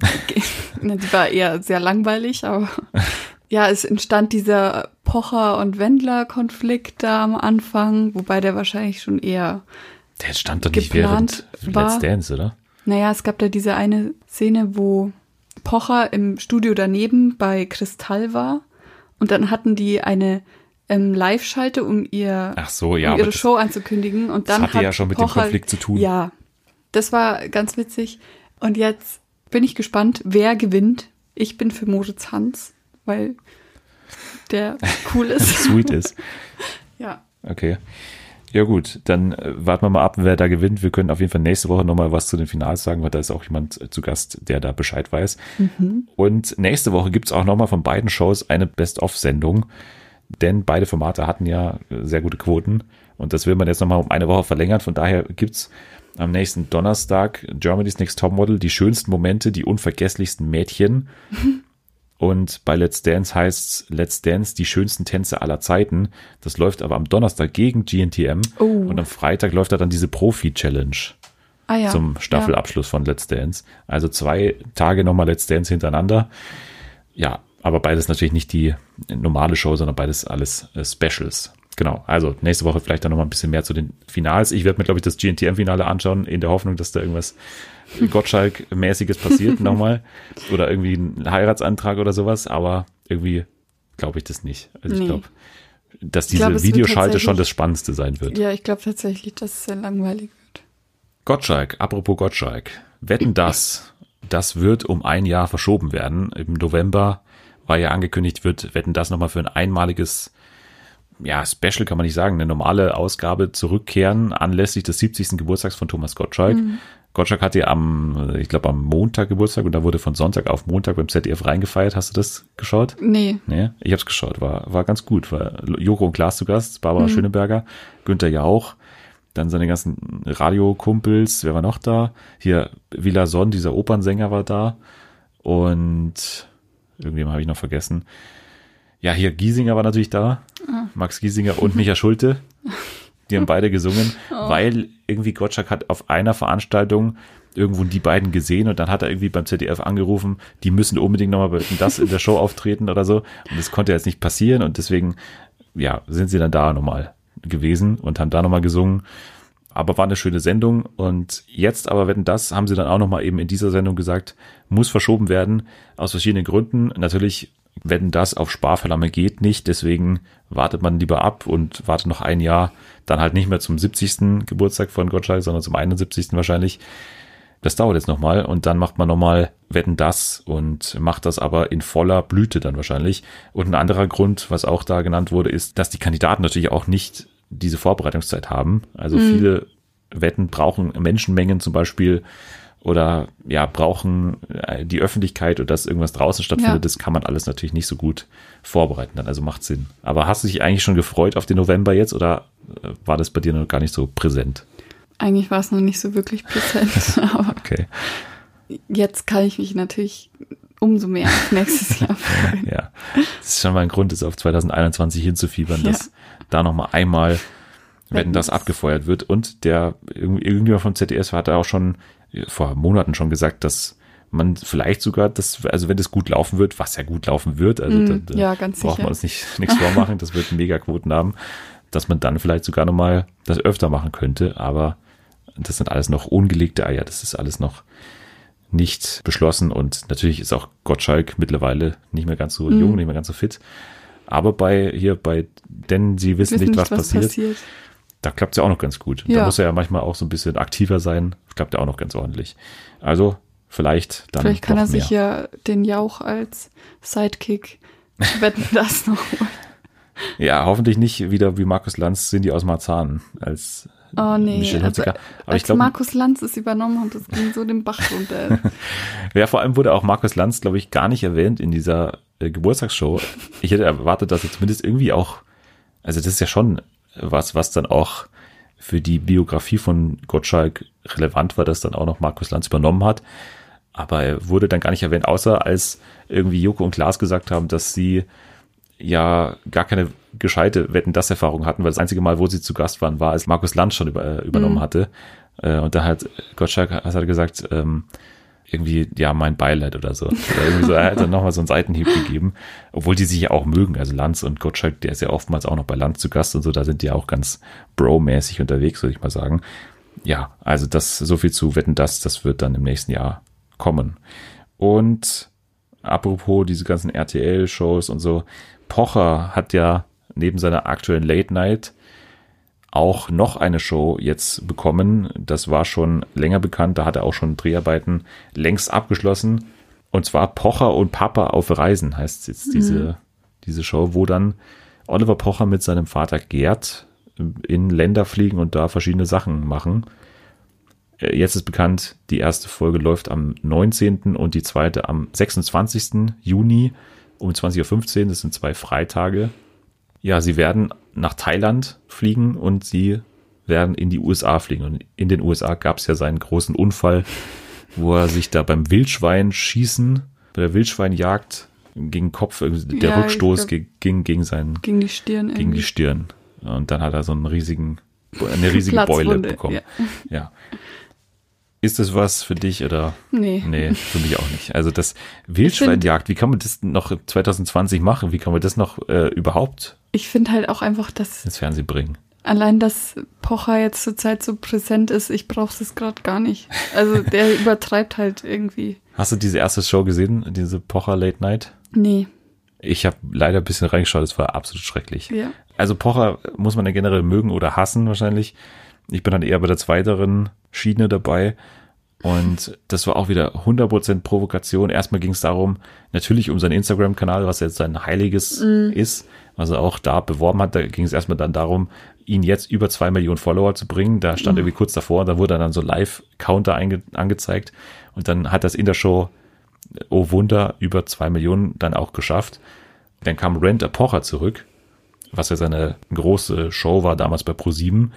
die war eher sehr langweilig, aber ja, es entstand dieser Pocher- und Wendler-Konflikt da am Anfang, wobei der wahrscheinlich schon eher der stand doch nicht während war, Let's Dance, oder? Naja, es gab da diese eine Szene, wo Pocher im Studio daneben bei Kristall war und dann hatten die eine ähm, Live-Schalte, um ihr so, ja, um ihre Show anzukündigen und dann das hatte hat ja schon mit Pocher, dem Konflikt zu tun. Ja, das war ganz witzig. Und jetzt bin ich gespannt, wer gewinnt. Ich bin für Moritz Hans, weil der cool ist. Sweet ist. ja. Okay. Ja gut, dann äh, warten wir mal ab, wer da gewinnt. Wir können auf jeden Fall nächste Woche nochmal was zu den Finals sagen, weil da ist auch jemand äh, zu Gast, der da Bescheid weiß. Mhm. Und nächste Woche gibt's auch nochmal von beiden Shows eine Best-of-Sendung, denn beide Formate hatten ja äh, sehr gute Quoten und das will man jetzt nochmal um eine Woche verlängern. Von daher gibt's am nächsten Donnerstag Germany's Next Topmodel, die schönsten Momente, die unvergesslichsten Mädchen. Und bei Let's Dance heißt's Let's Dance die schönsten Tänze aller Zeiten. Das läuft aber am Donnerstag gegen GNTM. Oh. Und am Freitag läuft da dann diese Profi-Challenge. Ah, ja. Zum Staffelabschluss ja. von Let's Dance. Also zwei Tage nochmal Let's Dance hintereinander. Ja, aber beides natürlich nicht die normale Show, sondern beides alles äh, Specials. Genau, also nächste Woche vielleicht dann nochmal ein bisschen mehr zu den Finals. Ich werde mir, glaube ich, das GNTM-Finale anschauen, in der Hoffnung, dass da irgendwas Gottschalk-mäßiges passiert nochmal. Oder irgendwie ein Heiratsantrag oder sowas, aber irgendwie glaube ich das nicht. Also nee. ich glaube, dass diese glaub, Videoschalte schon das Spannendste sein wird. Ja, ich glaube tatsächlich, dass es sehr langweilig wird. Gottschalk, apropos Gottschalk. Wetten das, das wird um ein Jahr verschoben werden. Im November war ja angekündigt, wird Wetten das nochmal für ein einmaliges ja, Special kann man nicht sagen, eine normale Ausgabe zurückkehren anlässlich des 70. Geburtstags von Thomas Gottschalk. Mhm. Gottschalk hatte ja am, ich glaube, am Montag Geburtstag und da wurde von Sonntag auf Montag beim ZDF reingefeiert. Hast du das geschaut? Nee. Nee, ich hab's geschaut. War, war ganz gut. War Joko und Klaas zu Gast, Barbara mhm. Schöneberger, Günther Jauch, dann seine ganzen Radiokumpels. Wer war noch da? Hier, Villa Son, dieser Opernsänger war da. Und irgendjemand habe ich noch vergessen. Ja, hier Giesinger war natürlich da. Max Giesinger und Micha Schulte. Die haben beide gesungen, oh. weil irgendwie Gottschalk hat auf einer Veranstaltung irgendwo die beiden gesehen und dann hat er irgendwie beim ZDF angerufen, die müssen unbedingt nochmal bei das in der Show auftreten oder so. Und das konnte jetzt nicht passieren und deswegen, ja, sind sie dann da nochmal gewesen und haben da nochmal gesungen. Aber war eine schöne Sendung und jetzt aber, wenn das, haben sie dann auch nochmal eben in dieser Sendung gesagt, muss verschoben werden, aus verschiedenen Gründen. Natürlich wenn das auf Sparverlange geht nicht, deswegen wartet man lieber ab und wartet noch ein Jahr, dann halt nicht mehr zum 70. Geburtstag von Gottschalk, sondern zum 71. wahrscheinlich. Das dauert jetzt nochmal und dann macht man nochmal Wetten das und macht das aber in voller Blüte dann wahrscheinlich. Und ein anderer Grund, was auch da genannt wurde, ist, dass die Kandidaten natürlich auch nicht diese Vorbereitungszeit haben. Also mhm. viele Wetten brauchen Menschenmengen zum Beispiel oder ja, brauchen äh, die Öffentlichkeit oder dass irgendwas draußen stattfindet, ja. das kann man alles natürlich nicht so gut vorbereiten dann, also macht Sinn. Aber hast du dich eigentlich schon gefreut auf den November jetzt oder äh, war das bei dir noch gar nicht so präsent? Eigentlich war es noch nicht so wirklich präsent, aber okay. jetzt kann ich mich natürlich umso mehr auf nächstes Jahr freuen. ja, das ist schon mal ein Grund, es auf 2021 hinzufiebern, ja. dass da nochmal einmal wenn das abgefeuert wird. Und der irgendjemand vom ZDS hat da auch schon vor Monaten schon gesagt, dass man vielleicht sogar das, also wenn das gut laufen wird, was ja gut laufen wird, also mm, da, ja, braucht sicher. man uns nicht nichts vormachen, das wird mega Quoten haben, dass man dann vielleicht sogar nochmal das öfter machen könnte, aber das sind alles noch ungelegte Eier, das ist alles noch nicht beschlossen und natürlich ist auch Gottschalk mittlerweile nicht mehr ganz so mm. jung, nicht mehr ganz so fit. Aber bei hier bei denn sie wissen, wissen nicht, was, was passiert, passiert, da klappt es ja auch noch ganz gut. Ja. Da muss er ja manchmal auch so ein bisschen aktiver sein. Klappt ja auch noch ganz ordentlich. Also vielleicht dann. Vielleicht kann er mehr. sich ja den Jauch als Sidekick wetten das noch. Ja, hoffentlich nicht wieder wie Markus Lanz sind die aus Marzahn als Oh nee, Michelle also, Aber als ich glaub, Markus Lanz es übernommen hat, das ging so den Bach runter. ja, vor allem wurde auch Markus Lanz, glaube ich, gar nicht erwähnt in dieser äh, Geburtstagsshow. Ich hätte erwartet, dass er zumindest irgendwie auch, also das ist ja schon was, was dann auch für die Biografie von Gottschalk relevant war, dass dann auch noch Markus Lanz übernommen hat. Aber er wurde dann gar nicht erwähnt, außer als irgendwie Joko und Klaas gesagt haben, dass sie ja gar keine gescheite Wetten das Erfahrung hatten, weil das einzige Mal, wo sie zu Gast waren, war, als Markus Lanz schon über, äh, übernommen mhm. hatte. Äh, und da hat Gottschalk hat gesagt, ähm, irgendwie, ja, mein Beileid oder so. Oder irgendwie so, er hat dann nochmal so einen Seitenhieb gegeben, obwohl die sich ja auch mögen. Also Lanz und Gottschalk, der ist ja oftmals auch noch bei Lanz zu Gast und so, da sind die ja auch ganz bro-mäßig unterwegs, würde ich mal sagen. Ja, also das, so viel zu wetten, das, das wird dann im nächsten Jahr kommen. Und apropos diese ganzen RTL-Shows und so, Pocher hat ja neben seiner aktuellen Late Night auch noch eine Show jetzt bekommen. Das war schon länger bekannt. Da hat er auch schon Dreharbeiten längst abgeschlossen. Und zwar Pocher und Papa auf Reisen heißt jetzt diese, mhm. diese Show, wo dann Oliver Pocher mit seinem Vater Gerd in Länder fliegen und da verschiedene Sachen machen. Äh, jetzt ist bekannt, die erste Folge läuft am 19. und die zweite am 26. Juni um 20.15 Uhr. Das sind zwei Freitage. Ja, sie werden nach Thailand fliegen und sie werden in die USA fliegen. Und in den USA gab es ja seinen großen Unfall, wo er sich da beim Wildschwein schießen, bei der Wildschweinjagd gegen Kopf, der ja, Rückstoß glaub, ging gegen seinen, gegen die Stirn, gegen die Stirn. Und dann hat er so einen riesigen, eine riesige Beule bekommen. Ja. ja. Ist das was für dich oder? Nee. Nee, für mich auch nicht. Also das Wildschweinjagd, wie kann man das noch 2020 machen? Wie kann man das noch äh, überhaupt? Ich finde halt auch einfach, dass ins Fernsehen bringen. Allein, dass Pocher jetzt zurzeit so präsent ist, ich brauche es gerade gar nicht. Also der übertreibt halt irgendwie. Hast du diese erste Show gesehen, diese Pocher Late Night? Nee. Ich habe leider ein bisschen reingeschaut, es war absolut schrecklich. Ja. Also Pocher muss man ja generell mögen oder hassen wahrscheinlich. Ich bin dann eher bei der zweiteren Schiene dabei. Und das war auch wieder 100% Provokation. Erstmal ging es darum, natürlich um seinen Instagram-Kanal, was jetzt sein Heiliges mm. ist, was er auch da beworben hat. Da ging es erstmal dann darum, ihn jetzt über zwei Millionen Follower zu bringen. Da stand mm. irgendwie kurz davor, da wurde dann so Live-Counter angezeigt. Und dann hat das in der Show, oh Wunder, über zwei Millionen dann auch geschafft. Dann kam Rent Pocher zurück, was ja seine große Show war damals bei Pro7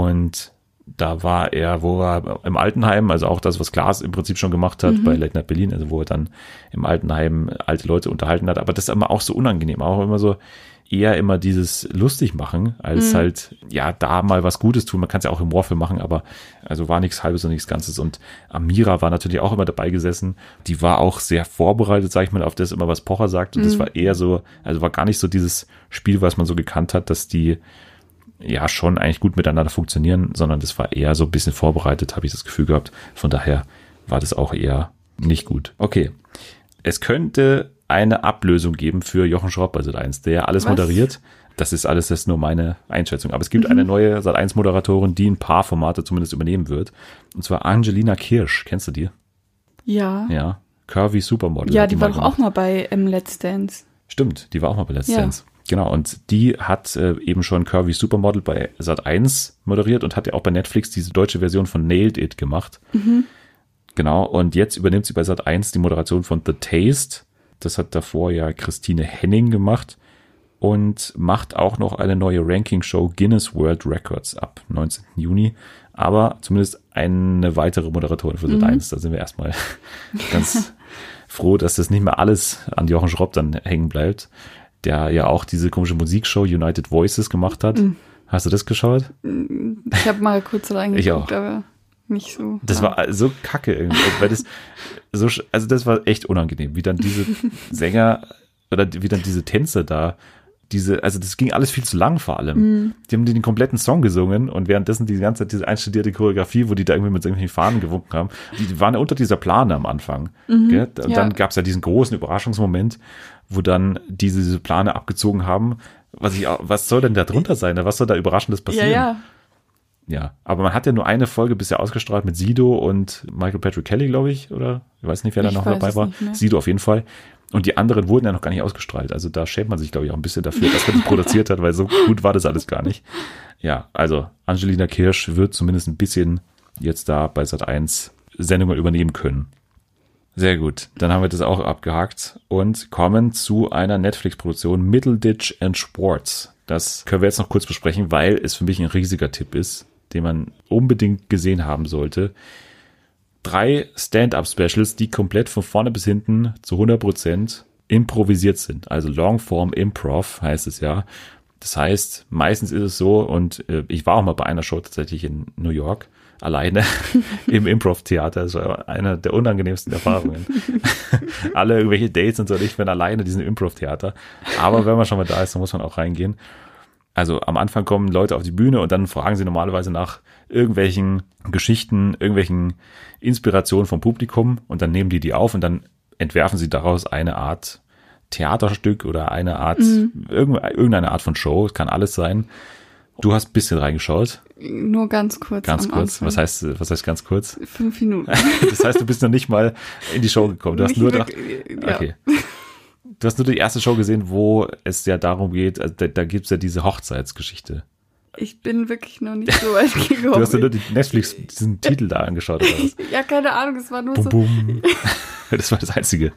und da war er, wo er im Altenheim, also auch das, was Klaas im Prinzip schon gemacht hat mhm. bei Late Night Berlin, also wo er dann im Altenheim alte Leute unterhalten hat, aber das ist immer auch so unangenehm, auch immer so eher immer dieses lustig machen, als mhm. halt, ja, da mal was Gutes tun. Man kann es ja auch im Warfel machen, aber also war nichts Halbes und nichts Ganzes. Und Amira war natürlich auch immer dabei gesessen. Die war auch sehr vorbereitet, sag ich mal, auf das immer, was Pocher sagt. Und mhm. das war eher so, also war gar nicht so dieses Spiel, was man so gekannt hat, dass die ja schon eigentlich gut miteinander funktionieren, sondern das war eher so ein bisschen vorbereitet, habe ich das Gefühl gehabt. Von daher war das auch eher nicht gut. Okay. Es könnte eine Ablösung geben für Jochen Schropp bei Sat1, der alles Was? moderiert. Das ist alles das ist nur meine Einschätzung. Aber es gibt mhm. eine neue Sat1-Moderatorin, die ein paar Formate zumindest übernehmen wird. Und zwar Angelina Kirsch. Kennst du die? Ja. Ja. Curvy Supermodel. Ja, die war doch auch mal bei ähm, Let's Dance. Stimmt, die war auch mal bei Let's ja. Dance. Genau, und die hat äh, eben schon Curvy Supermodel bei Sat1 moderiert und hat ja auch bei Netflix diese deutsche Version von Nailed It gemacht. Mhm. Genau, und jetzt übernimmt sie bei Sat1 die Moderation von The Taste. Das hat davor ja Christine Henning gemacht und macht auch noch eine neue Ranking-Show Guinness World Records ab 19. Juni. Aber zumindest eine weitere Moderatorin für Sat1. Mhm. Da sind wir erstmal ganz froh, dass das nicht mehr alles an Jochen Schropp dann hängen bleibt der ja auch diese komische Musikshow United Voices gemacht hat. Mhm. Hast du das geschaut? Ich habe mal kurz reingeguckt, aber nicht so. Das ja. war so kacke irgendwie, weil das so, also das war echt unangenehm, wie dann diese Sänger oder wie dann diese Tänzer da diese, also das ging alles viel zu lang vor allem. Mm. Die haben den kompletten Song gesungen und währenddessen die ganze Zeit diese einstudierte Choreografie, wo die da irgendwie mit irgendwelchen Fahnen gewunken haben, die waren ja unter dieser Plane am Anfang. Mm -hmm. Und ja. dann gab es ja diesen großen Überraschungsmoment, wo dann diese, diese Plane abgezogen haben. Was ich, was soll denn da drunter sein? Was soll da Überraschendes passieren? Ja, ja. Ja, aber man hat ja nur eine Folge bisher ausgestrahlt mit Sido und Michael Patrick Kelly, glaube ich, oder? Ich weiß nicht, wer da noch dabei war. Sido auf jeden Fall. Und die anderen wurden ja noch gar nicht ausgestrahlt. Also da schämt man sich, glaube ich, auch ein bisschen dafür, dass man das produziert hat, weil so gut war das alles gar nicht. Ja, also Angelina Kirsch wird zumindest ein bisschen jetzt da bei Sat 1 Sendungen übernehmen können. Sehr gut. Dann haben wir das auch abgehakt und kommen zu einer Netflix-Produktion Middleditch and Sports. Das können wir jetzt noch kurz besprechen, weil es für mich ein riesiger Tipp ist, den man unbedingt gesehen haben sollte. Drei Stand-up-Specials, die komplett von vorne bis hinten zu 100 Prozent improvisiert sind. Also Longform Improv heißt es ja. Das heißt, meistens ist es so, und äh, ich war auch mal bei einer Show tatsächlich in New York, alleine im Improv-Theater. Das war einer der unangenehmsten Erfahrungen. Alle irgendwelche Dates und so, ich bin alleine in diesem Improv-Theater. Aber wenn man schon mal da ist, dann muss man auch reingehen. Also am Anfang kommen Leute auf die Bühne und dann fragen sie normalerweise nach irgendwelchen Geschichten, irgendwelchen Inspirationen vom Publikum und dann nehmen die die auf und dann entwerfen sie daraus eine Art Theaterstück oder eine Art, mhm. irgendeine Art von Show, es kann alles sein. Du hast ein bisschen reingeschaut. Nur ganz kurz. Ganz kurz. Anfang. Was heißt, was heißt ganz kurz? Fünf Minuten. das heißt, du bist noch nicht mal in die Show gekommen. Du hast nur noch, okay. Du hast nur die erste Show gesehen, wo es ja darum geht, also da, da gibt es ja diese Hochzeitsgeschichte. Ich bin wirklich noch nicht so weit gekommen. du hast ja nur die Netflix, diesen Titel da angeschaut, oder was? ja, keine Ahnung, es war nur bum, so. Bum. das war das Einzige.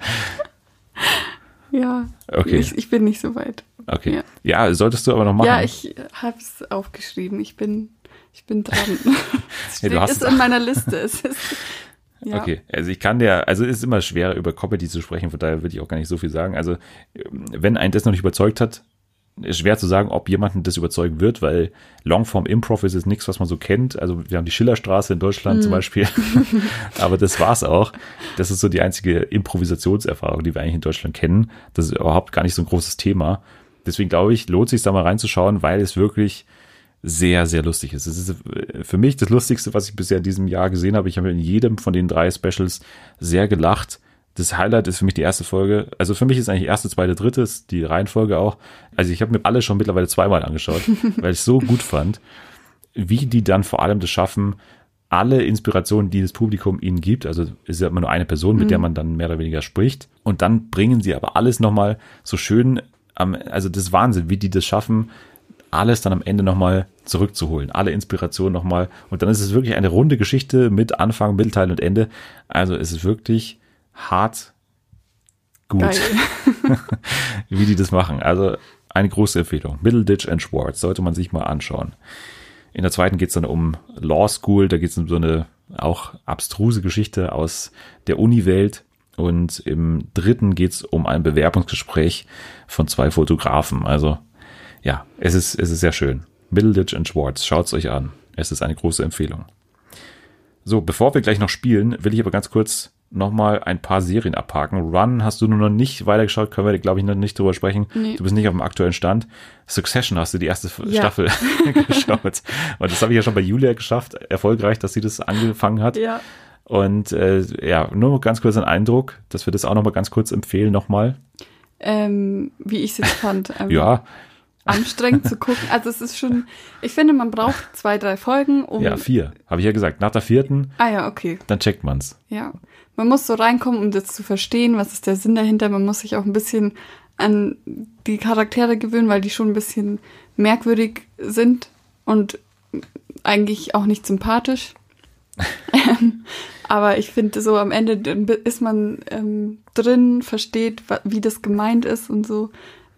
Ja. Okay. Ich, ich bin nicht so weit. Okay. Ja. ja. solltest du aber noch machen. Ja, ich habe es aufgeschrieben. Ich bin, ich bin dran. es hast ist in meiner Liste. Es ist, ja. Okay, also ich kann dir, also es ist immer schwer über Comedy zu sprechen, von daher würde ich auch gar nicht so viel sagen. Also wenn einen das noch nicht überzeugt hat, ist schwer zu sagen, ob jemanden das überzeugen wird, weil Longform Improv ist jetzt nichts, was man so kennt. Also wir haben die Schillerstraße in Deutschland mm. zum Beispiel, aber das war's auch. Das ist so die einzige Improvisationserfahrung, die wir eigentlich in Deutschland kennen. Das ist überhaupt gar nicht so ein großes Thema. Deswegen glaube ich, lohnt sich da mal reinzuschauen, weil es wirklich sehr, sehr lustig ist. Es ist für mich das Lustigste, was ich bisher in diesem Jahr gesehen habe. Ich habe in jedem von den drei Specials sehr gelacht das Highlight ist für mich die erste Folge. Also für mich ist eigentlich erste, zweite, dritte, ist die Reihenfolge auch. Also ich habe mir alle schon mittlerweile zweimal angeschaut, weil ich so gut fand, wie die dann vor allem das schaffen, alle Inspirationen, die das Publikum ihnen gibt, also ist ja immer nur eine Person, mit mhm. der man dann mehr oder weniger spricht, und dann bringen sie aber alles nochmal so schön, also das ist Wahnsinn, wie die das schaffen, alles dann am Ende nochmal zurückzuholen, alle Inspirationen nochmal, und dann ist es wirklich eine runde Geschichte mit Anfang, Mittelteil und Ende. Also es ist wirklich hart gut, wie die das machen. Also eine große Empfehlung. Middleditch and Schwartz sollte man sich mal anschauen. In der zweiten geht es dann um Law School, da geht es um so eine auch abstruse Geschichte aus der Uni-Welt. Und im dritten geht es um ein Bewerbungsgespräch von zwei Fotografen. Also ja, es ist, es ist sehr schön. Middleditch and Schwartz, schaut es euch an. Es ist eine große Empfehlung. So, bevor wir gleich noch spielen, will ich aber ganz kurz nochmal ein paar Serien abhaken. Run hast du nur noch nicht weitergeschaut, können wir, glaube ich, noch nicht drüber sprechen. Nee. Du bist nicht auf dem aktuellen Stand. Succession hast du die erste ja. Staffel geschaut. Und das habe ich ja schon bei Julia geschafft, erfolgreich, dass sie das angefangen hat. Ja. Und äh, ja, nur ganz kurz ein Eindruck, dass wir das auch nochmal ganz kurz empfehlen nochmal. Ähm, wie ich es jetzt fand. Ähm, ja. Anstrengend zu gucken. Also es ist schon, ich finde, man braucht zwei, drei Folgen, um. Ja, vier. Habe ich ja gesagt. Nach der vierten. Ah ja, okay. Dann checkt man's. Ja man muss so reinkommen, um das zu verstehen, was ist der Sinn dahinter. Man muss sich auch ein bisschen an die Charaktere gewöhnen, weil die schon ein bisschen merkwürdig sind und eigentlich auch nicht sympathisch. aber ich finde, so am Ende ist man ähm, drin, versteht, wie das gemeint ist und so.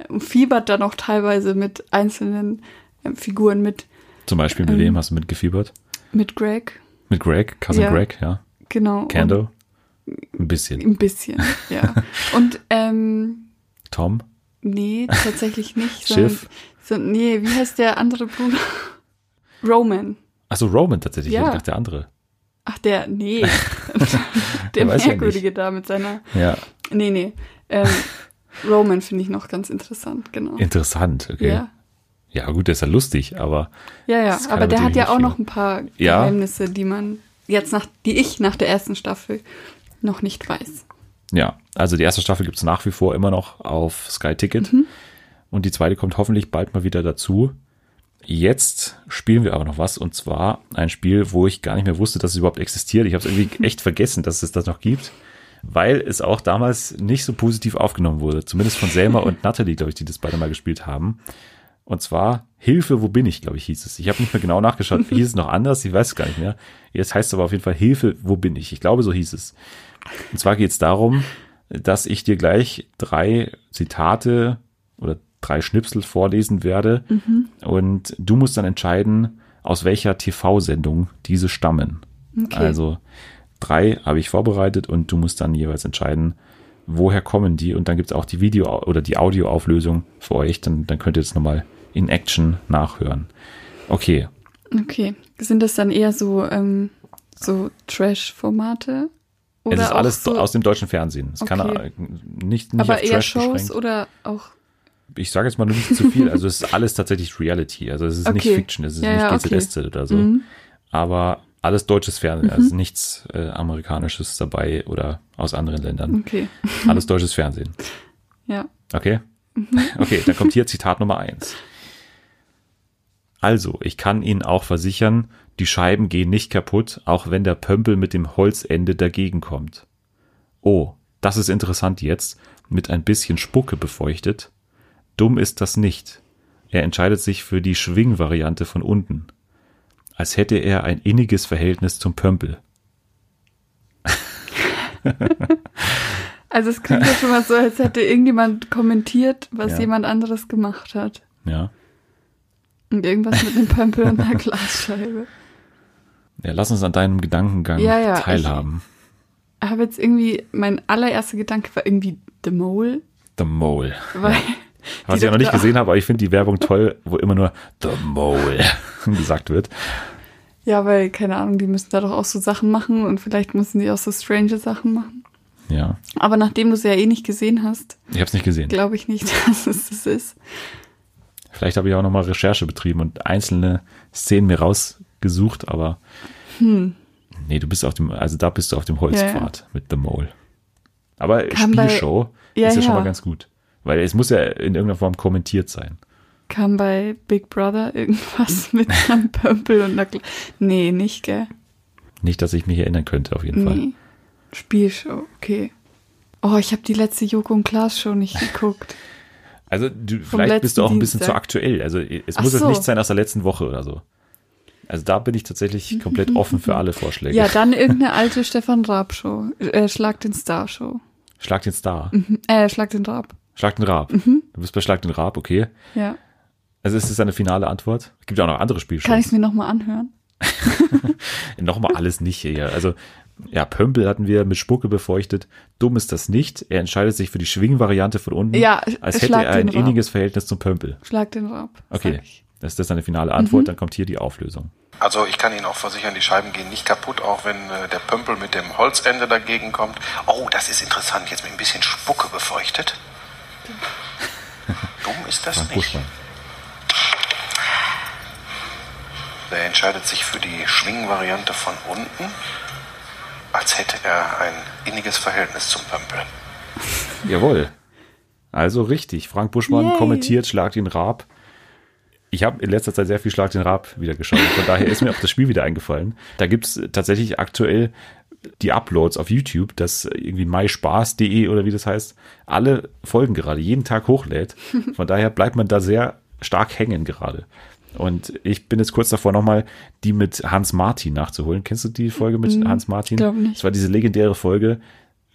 Und fiebert dann auch teilweise mit einzelnen ähm, Figuren mit. Zum Beispiel mit ähm, wem hast du mitgefiebert? Mit Greg. Mit Greg, Cousin ja, Greg, ja. Genau. Cando. Ein bisschen. Ein bisschen, ja. Und ähm, Tom? Nee, tatsächlich nicht. Schiff? So, nee, wie heißt der andere Bruder? Roman. Achso, Roman tatsächlich. Ja. Ich dachte der andere. Ach, der, nee. der Merkwürdige ja da mit seiner. Ja. Nee, nee. Ähm, Roman finde ich noch ganz interessant, genau. Interessant, okay. Ja. Ja, gut, der ist ja lustig, aber. Ja, ja, aber der hat ja auch noch ein paar Geheimnisse, ja. die man jetzt nach, die ich nach der ersten Staffel noch nicht weiß. Ja, also die erste Staffel gibt es nach wie vor immer noch auf Sky Ticket. Mhm. Und die zweite kommt hoffentlich bald mal wieder dazu. Jetzt spielen wir aber noch was und zwar ein Spiel, wo ich gar nicht mehr wusste, dass es überhaupt existiert. Ich habe es irgendwie echt vergessen, dass es das noch gibt, weil es auch damals nicht so positiv aufgenommen wurde. Zumindest von Selma und Natalie, glaube ich, die das beide mal gespielt haben. Und zwar Hilfe, wo bin ich, glaube ich, hieß es. Ich habe nicht mehr genau nachgeschaut. hieß es noch anders? Ich weiß es gar nicht mehr. Jetzt heißt es aber auf jeden Fall Hilfe, wo bin ich? Ich glaube, so hieß es. Und zwar geht es darum, dass ich dir gleich drei Zitate oder drei Schnipsel vorlesen werde. Mhm. Und du musst dann entscheiden, aus welcher TV-Sendung diese stammen. Okay. Also drei habe ich vorbereitet und du musst dann jeweils entscheiden, woher kommen die. Und dann gibt es auch die Video- oder die Audioauflösung für euch. Dann, dann könnt ihr jetzt nochmal in Action nachhören. Okay, Okay. Sind das dann eher so, ähm, so Trash-Formate? es ist alles so, aus dem deutschen Fernsehen. Es kann Okay. äh, nicht, nicht aber auf eher Trash Shows beschränkt. oder auch. Ich sage jetzt mal nur nicht zu viel. Also es ist alles tatsächlich Reality. Also es ist nicht Okay. Fiction, es ist Ja, nicht ja, okay. GZSZ oder so. Mhm. Aber alles deutsches Fernsehen. Also nichts äh, amerikanisches dabei oder aus anderen Ländern. Okay. Alles deutsches Fernsehen. Ja. Okay? Okay, dann kommt hier Zitat Nummer eins. Also, ich kann Ihnen auch versichern, die Scheiben gehen nicht kaputt, auch wenn der Pömpel mit dem Holzende dagegen kommt. Oh, das ist interessant jetzt, mit ein bisschen Spucke befeuchtet. Dumm ist das nicht. Er entscheidet sich für die Schwingvariante von unten. Als hätte er ein inniges Verhältnis zum Pömpel. Also es klingt ja schon mal so, als hätte irgendjemand kommentiert, was Ja. jemand anderes gemacht hat. Ja. Und irgendwas mit einem Pömpel und einer Glasscheibe. Ja, lass uns an deinem Gedankengang Ja, ja, teilhaben. Ich habe jetzt irgendwie, mein allererster Gedanke war irgendwie The Mole, The Mole. weil Was die ich ja noch nicht gesehen habe, aber ich finde die Werbung toll, wo immer nur The Mole gesagt wird. Ja, weil, keine Ahnung, die müssen da doch auch so Sachen machen und vielleicht müssen die auch so strange Sachen machen. Ja, Aber nachdem du es ja eh nicht gesehen hast, ich habe es nicht gesehen. glaube ich nicht, dass es das ist. Vielleicht habe ich auch nochmal Recherche betrieben und einzelne Szenen mir rausgesucht, aber nee, du bist auf dem, also da bist du auf dem Holzpfad mit The Mole. Aber Kam bei- Spielshow Ja, ist ja, schon ja. mal ganz gut. Weil es muss ja in irgendeiner Form kommentiert sein. Kam bei Big Brother irgendwas mit einem Pömpel und einer Gla Nee, nicht, gell? Nicht, dass ich mich erinnern könnte, auf jeden Fall. Nee. Spielshow, okay. Oh, ich habe die letzte Joko und Klaas Show nicht geguckt. Also du, vielleicht bist du auch ein bisschen Dienstag. zu aktuell. Also es muss jetzt so. nicht sein aus der letzten Woche oder so. Also da bin ich tatsächlich komplett offen für alle Vorschläge. Ja, dann irgendeine alte Stefan Raab Show. Äh, Schlag den Star Show. Schlag den Star. Mhm. Äh, Schlag den Raab. Schlag den Raab. Mhm. Du bist bei Schlag den Raab, okay. Ja. Also ist das eine finale Antwort? Es gibt ja auch noch andere Spielshows. Kann ich es mir nochmal anhören? Nochmal alles nicht hier. Also, ja, Pömpel hatten wir mit Spucke befeuchtet. Dumm ist das nicht. Er entscheidet sich für die Schwingvariante von unten. Ja, als hätte er ein inniges Verhältnis zum Pömpel. Schlag den Raab. Okay. Das ist das eine finale Antwort. Mhm. Dann kommt hier die Auflösung. Also ich kann Ihnen auch versichern, die Scheiben gehen nicht kaputt, auch wenn äh, der Pömpel mit dem Holzende dagegen kommt. Oh, das ist interessant, jetzt mit ein bisschen Spucke befeuchtet. Dumm ist das Frank nicht. Buschmann. Er entscheidet sich für die Schwingvariante von unten, als hätte er ein inniges Verhältnis zum Pömpel. Jawohl. Also richtig. Frank Buschmann Yay. kommentiert Schlag den Raab. Ich habe in letzter Zeit sehr viel Schlag den Raab wieder geschaut. Von daher ist mir auch das Spiel wieder eingefallen. Da gibt's tatsächlich aktuell die Uploads auf YouTube, das irgendwie myspaß.de oder wie das heißt, alle Folgen gerade jeden Tag hochlädt. Von daher bleibt man da sehr stark hängen gerade. Und ich bin jetzt kurz davor nochmal die mit Hans Martin nachzuholen. Kennst du die Folge mit Hans Martin? glaub nicht. Das war diese legendäre Folge,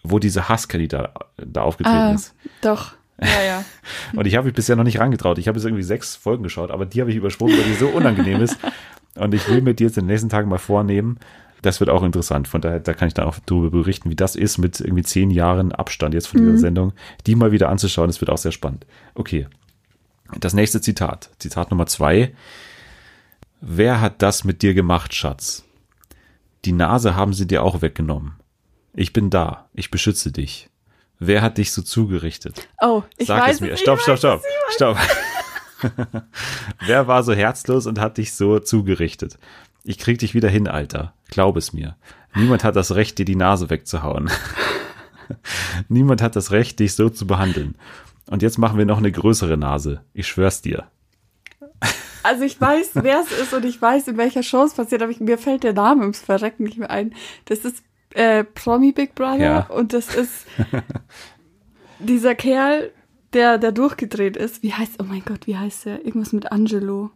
wo diese Husky da, aufgetreten Ah, ist. doch. Ja, ja. Und ich habe mich bisher noch nicht rangetraut. Ich habe jetzt irgendwie sechs Folgen geschaut, aber die habe ich übersprungen, weil die so unangenehm ist. Und ich will mir die jetzt in den nächsten Tagen mal vornehmen. Das wird auch interessant. Von daher, da kann ich dann auch darüber berichten, wie das ist mit irgendwie zehn Jahren Abstand jetzt von dieser Sendung. Die mal wieder anzuschauen, das wird auch sehr spannend. Okay. Das nächste Zitat. Zitat Nummer zwei. Wer hat das mit dir gemacht, Schatz? Die Nase haben sie dir auch weggenommen. Ich bin da. Ich beschütze dich. Wer hat dich so zugerichtet? Oh, ich Sag weiß es mir. ich Stopp, stopp, stopp. Stopp. Wer war so herzlos und hat dich so zugerichtet? Ich krieg dich wieder hin, Alter. Glaub es mir. Niemand hat das Recht, dir die Nase wegzuhauen. Niemand hat das Recht, dich so zu behandeln. Und jetzt machen wir noch eine größere Nase. Ich schwör's dir. Also ich weiß, wer es ist und ich weiß, in welcher Show es passiert, aber ich, mir fällt der Name ums Verrecken nicht mehr ein. Das ist äh, Promi Big Brother Ja. und das ist dieser Kerl, der, der durchgedreht ist. Wie heißt, oh mein Gott, wie heißt der? Irgendwas mit Angelo.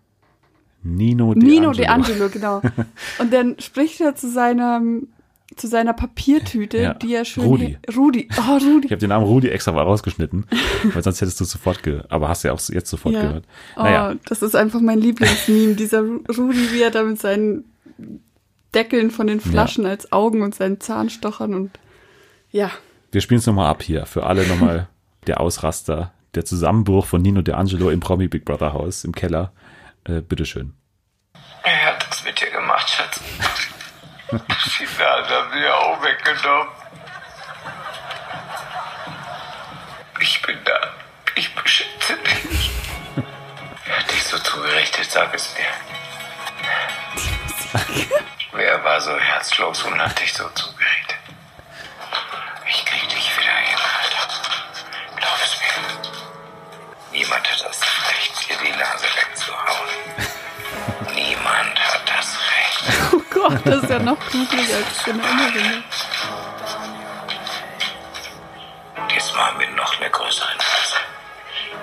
Nino De Nino Angelo. De Angelo, genau. Und dann spricht er zu seinem zu seiner Papiertüte, Ja. die er schön. Rudi. Rudi. Oh, Rudi. Ich habe den Namen Rudi extra mal rausgeschnitten, weil sonst hättest du es sofort ge aber hast ja auch jetzt sofort Ja. gehört. Oh, Naja, das ist einfach mein Lieblingsmeme. Dieser Ru- Rudi, wie er da mit seinen Deckeln von den Flaschen als Augen und seinen Zahnstochern und ja. wir spielen es nochmal ab hier. Für alle nochmal der Ausraster, der Zusammenbruch von Nino De Angelo im Promi Big Brother Haus im Keller. Äh, bitteschön. Er hat das mit dir gemacht, Schatz. Die Nase haben sie ja auch weggenommen. Ich bin da. Ich beschütze dich. Er hat dich so zugerichtet, sag es mir. Wer war so herzlos und hat dich so zugerichtet? Das ist ja noch gruseliger als in Erinnerung. Diesmal mit noch einer größeren Fresse.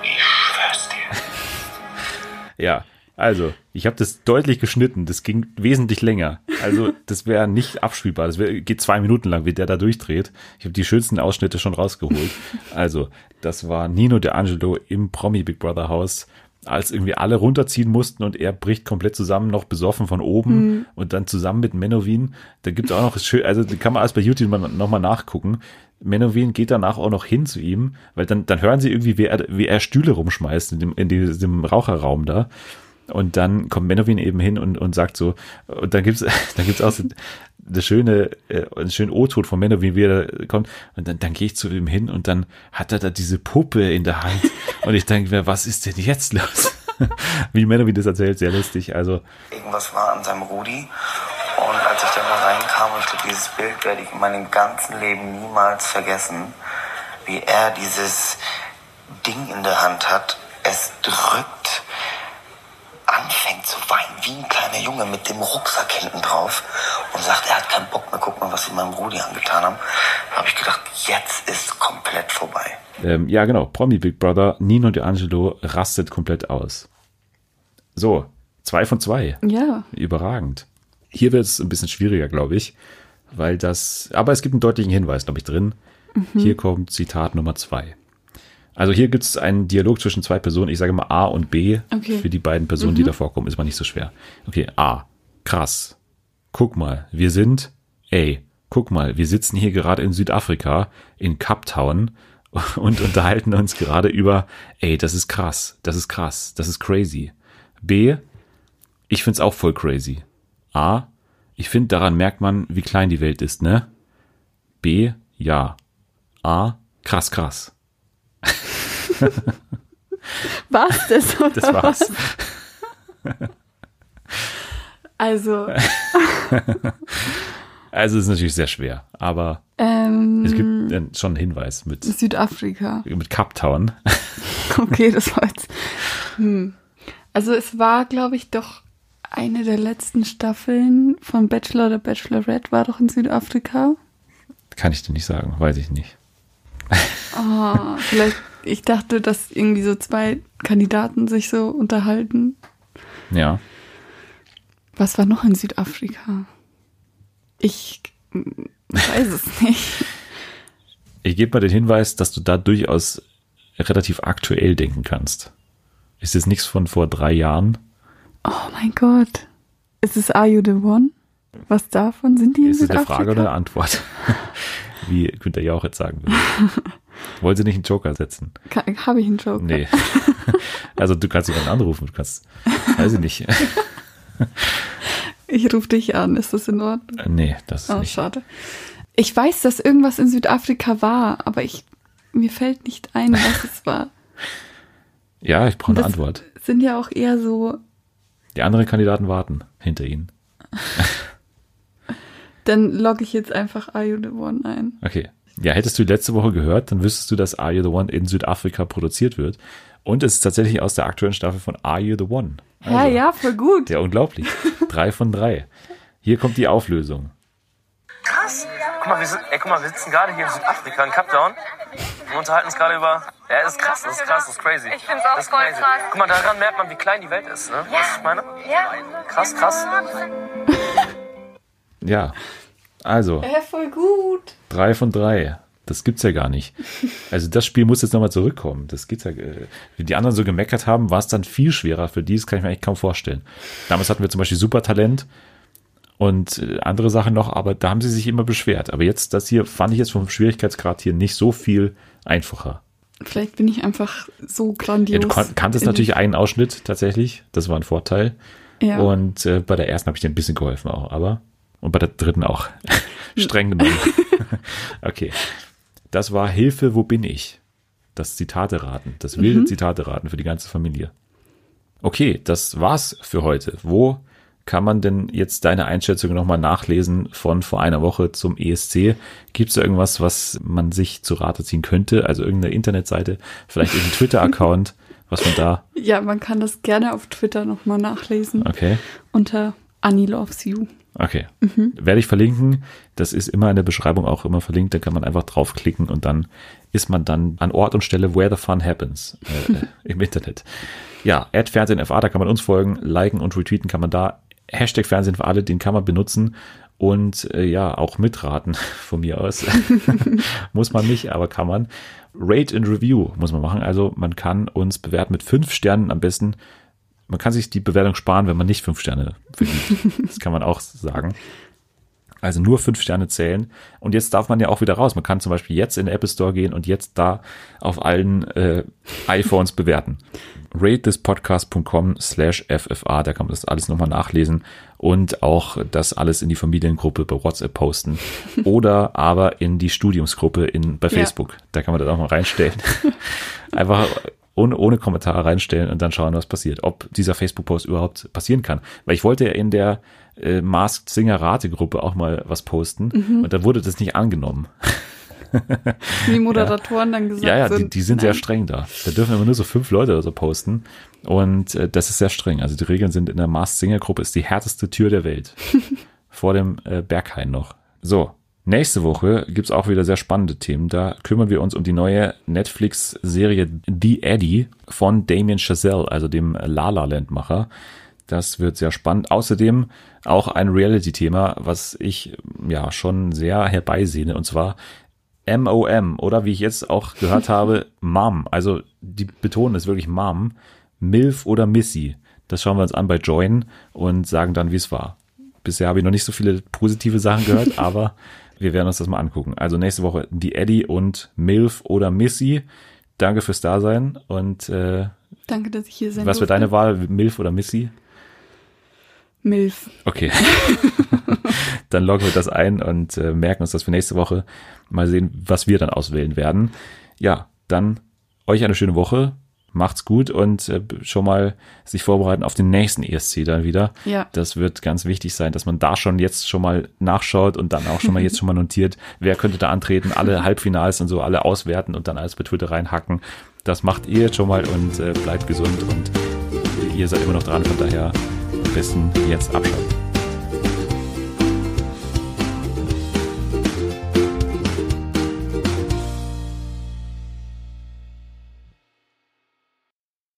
Ich schwör's dir. Ja, also, ich habe das deutlich geschnitten. Das ging wesentlich länger. Also, das wäre nicht abspielbar. Das wär, geht zwei Minuten lang, wie der da durchdreht. Ich habe die schönsten Ausschnitte schon rausgeholt. Also, das war Nino De Angelo im Promi Big Brother Haus, als irgendwie alle runterziehen mussten und er bricht komplett zusammen, noch besoffen von oben und dann zusammen mit Menowin. Da gibt's auch noch schön, also da kann man alles bei YouTube mal- noch mal nachgucken. Menowin geht danach auch noch hin zu ihm, weil dann, dann hören sie irgendwie, wie er, wie er Stühle rumschmeißt in dem, in diesem Raucherraum da. Und dann kommt Menowin eben hin und, und sagt so, und dann gibt's, dann gibt's auch so eine schöne, äh, einen schönen O-Ton von Menowin, wie er da kommt. Und dann, dann gehe ich zu ihm hin und dann hat er da diese Puppe in der Hand. Und ich denke mir, was ist denn jetzt los? wie Menowin das erzählt, sehr lustig. Also, Irgendwas war an seinem Rudi. Und als ich da reinkam, und ich glaube, dieses Bild werde ich in meinem ganzen Leben niemals vergessen, wie er dieses Ding in der Hand hat, es drückt, anfängt zu weinen, wie ein kleiner Junge mit dem Rucksack hinten drauf und sagt, er hat keinen Bock mehr, guck mal, was sie meinem Rudi angetan haben. Da habe ich gedacht, jetzt ist komplett vorbei. ähm, ja genau, Promi Big Brother, Nino De Angelo rastet komplett aus. So, zwei von zwei. Ja. Überragend. Hier wird es ein bisschen schwieriger, glaube ich, weil das, aber es gibt einen deutlichen Hinweis, glaube ich, drin. Hier kommt Zitat Nummer zwei. Also hier gibt es einen Dialog zwischen zwei Personen, ich sage mal A und B. Okay. Für die beiden Personen, die da vorkommen, ist mal nicht so schwer. Okay, A. Krass. Guck mal, wir sind, ey, guck mal, wir sitzen hier gerade in Südafrika, in Cape Town und unterhalten uns gerade über, ey, das ist krass, das ist krass, das ist crazy. B. Ich find's auch voll crazy. A. Ich finde, daran merkt man, wie klein die Welt ist, ne? B. Ja. A. Krass, krass. War's das? Oder Das war's. Was? Also, Also es ist natürlich sehr schwer, aber ähm, es gibt schon einen Hinweis mit, Südafrika. mit Cape Town. Okay, das war jetzt. Hm. Also es war, glaube ich, doch eine der letzten Staffeln von Bachelor oder Bachelorette war doch in Südafrika. Kann ich dir nicht sagen, weiß ich nicht. Oh, vielleicht, ich dachte, dass irgendwie so zwei Kandidaten sich so unterhalten. Ja. Was war noch in Südafrika? Ich mm, weiß es nicht. Ich gebe mal den Hinweis, dass du da durchaus relativ aktuell denken kannst. Ist jetzt nichts von vor drei Jahren? Oh mein Gott. Ist es Are You the One? Was davon? Sind die in Ist es eine Südafrika? Frage oder eine Antwort? Wie Günther Jauch jetzt sagen würde. Wollen Sie nicht einen Joker setzen? Habe ich einen Joker? Nee. Also du kannst jemanden anrufen, du kannst, weiß ich nicht. Ich rufe dich an. Ist das in Ordnung? Nee, das ist Oh, nicht. schade. Ich weiß, dass irgendwas in Südafrika war, aber ich mir fällt nicht ein, was es war. Ja, ich brauche eine Das Antwort. Sind ja auch eher so. Die anderen Kandidaten warten hinter Ihnen. Dann logge ich jetzt einfach Are You the One ein. Okay. Ja, hättest du die letzte Woche gehört, dann wüsstest du, dass Are You the One in Südafrika produziert wird. Und es ist tatsächlich aus der aktuellen Staffel von Are You the One. Ja, Also, ja, voll gut. Ja, unglaublich. drei von drei. Hier kommt die Auflösung. Krass. Guck mal, wir sind, ey, guck mal, wir sitzen gerade hier in Südafrika, in Cape Town. Und unterhalten uns gerade über. Ja, das ist krass, das ist krass, das ist crazy. Ich find's auch das ist voll crazy. krass. Guck mal, daran merkt man, wie klein die Welt ist, ne? Ja. Was ich meine? Ja. Krass, krass. Ja. Also, Ja, voll gut. drei von drei. Das gibt's ja gar nicht. Also das Spiel muss jetzt nochmal zurückkommen. Das geht's ja. äh, Wie die anderen so gemeckert haben, war es dann viel schwerer für die. Das kann ich mir eigentlich kaum vorstellen. Damals hatten wir zum Beispiel Supertalent und äh, andere Sachen noch, aber da haben sie sich immer beschwert. Aber jetzt, das hier fand ich jetzt vom Schwierigkeitsgrad hier nicht so viel einfacher. Vielleicht bin ich einfach so grandios. Ja, du kon- kanntest natürlich einen Ausschnitt tatsächlich. Das war ein Vorteil. Ja. Und äh, bei der ersten habe ich dir ein bisschen geholfen auch, aber. Und bei der dritten auch. Streng genommen. okay. Das war Hilfe, wo bin ich? Das Zitate raten. Das wilde Mhm. Zitate raten für die ganze Familie. Okay, das war's für heute. Wo kann man denn jetzt deine Einschätzung nochmal nachlesen von vor einer Woche zum ESC? Gibt es da irgendwas, was man sich zu Rate ziehen könnte? Also irgendeine Internetseite, vielleicht irgendein Twitter-Account, was man da. Ja, man kann das gerne auf Twitter nochmal nachlesen. Okay. Unter Annie Loves You. Okay. Mhm. Werde ich verlinken. Das ist immer in der Beschreibung auch immer verlinkt. Da kann man einfach draufklicken und dann ist man dann an Ort und Stelle, where the fun happens äh, im Internet. Ja, Fernsehen FA, da kann man uns folgen, liken und retweeten kann man da. Hashtag Fernsehen für alle, den kann man benutzen und äh, ja, auch mitraten von mir aus. muss man nicht, aber kann man. Rate and Review muss man machen. Also man kann uns bewerten mit fünf Sternen am besten. Man kann sich die Bewertung sparen, wenn man nicht fünf Sterne verdient. Das kann man auch sagen. Also nur fünf Sterne zählen. Und jetzt darf man ja auch wieder raus. Man kann zum Beispiel jetzt in den Apple Store gehen und jetzt da auf allen äh, iPhones bewerten. ratethispodcast.com slash FFA, da kann man das alles nochmal nachlesen und auch das alles in die Familiengruppe bei WhatsApp posten oder aber in die Studiumsgruppe in, bei Ja. Facebook. Da kann man das auch mal reinstellen. Einfach ohne, ohne Kommentare reinstellen und dann schauen, was passiert. Ob dieser Facebook-Post überhaupt passieren kann. Weil ich wollte ja in der äh, Masked Singer Rate-Gruppe auch mal was posten und da wurde das nicht angenommen. Wie die Moderatoren dann gesagt Ja, ja, die, sind. die sind sehr nein. streng da. Da dürfen immer nur so fünf Leute oder so posten. Und äh, das ist sehr streng. Also die Regeln sind in der Masked Singer Gruppe ist die härteste Tür der Welt. Vor dem äh, Berghain noch. So. Nächste Woche gibt's auch wieder sehr spannende Themen. Da kümmern wir uns um die neue Netflix-Serie The Eddie von Damien Chazelle, also dem La La Land-Macher. Das wird sehr spannend. Außerdem auch ein Reality-Thema, was ich ja schon sehr herbeisehne, und zwar MOM oder wie ich jetzt auch gehört habe, Mom. Also die betonen es wirklich Mom, Milf oder Missy. Das schauen wir uns an bei Join und sagen dann, wie es war. Bisher habe ich noch nicht so viele positive Sachen gehört, aber wir werden uns das mal angucken. Also nächste Woche die Eddie und Milf oder Missy. Danke fürs Dasein und äh, Danke, dass ich hier sein was wird deine Wahl, Milf oder Missy? Milf. Okay. dann loggen wir das ein und äh, merken uns das für nächste Woche. Mal sehen, was wir dann auswählen werden. Ja, dann euch eine schöne Woche. Macht's gut und äh, schon mal sich vorbereiten auf den nächsten ESC dann wieder. Ja. Das wird ganz wichtig sein, dass man da schon jetzt schon mal nachschaut und dann auch schon mal jetzt schon mal notiert, wer könnte da antreten, alle Halbfinals und so alle auswerten und dann alles bei Twitter reinhacken. Das macht ihr jetzt schon mal und äh, bleibt gesund und ihr seid immer noch dran, von daher am besten jetzt abschalten.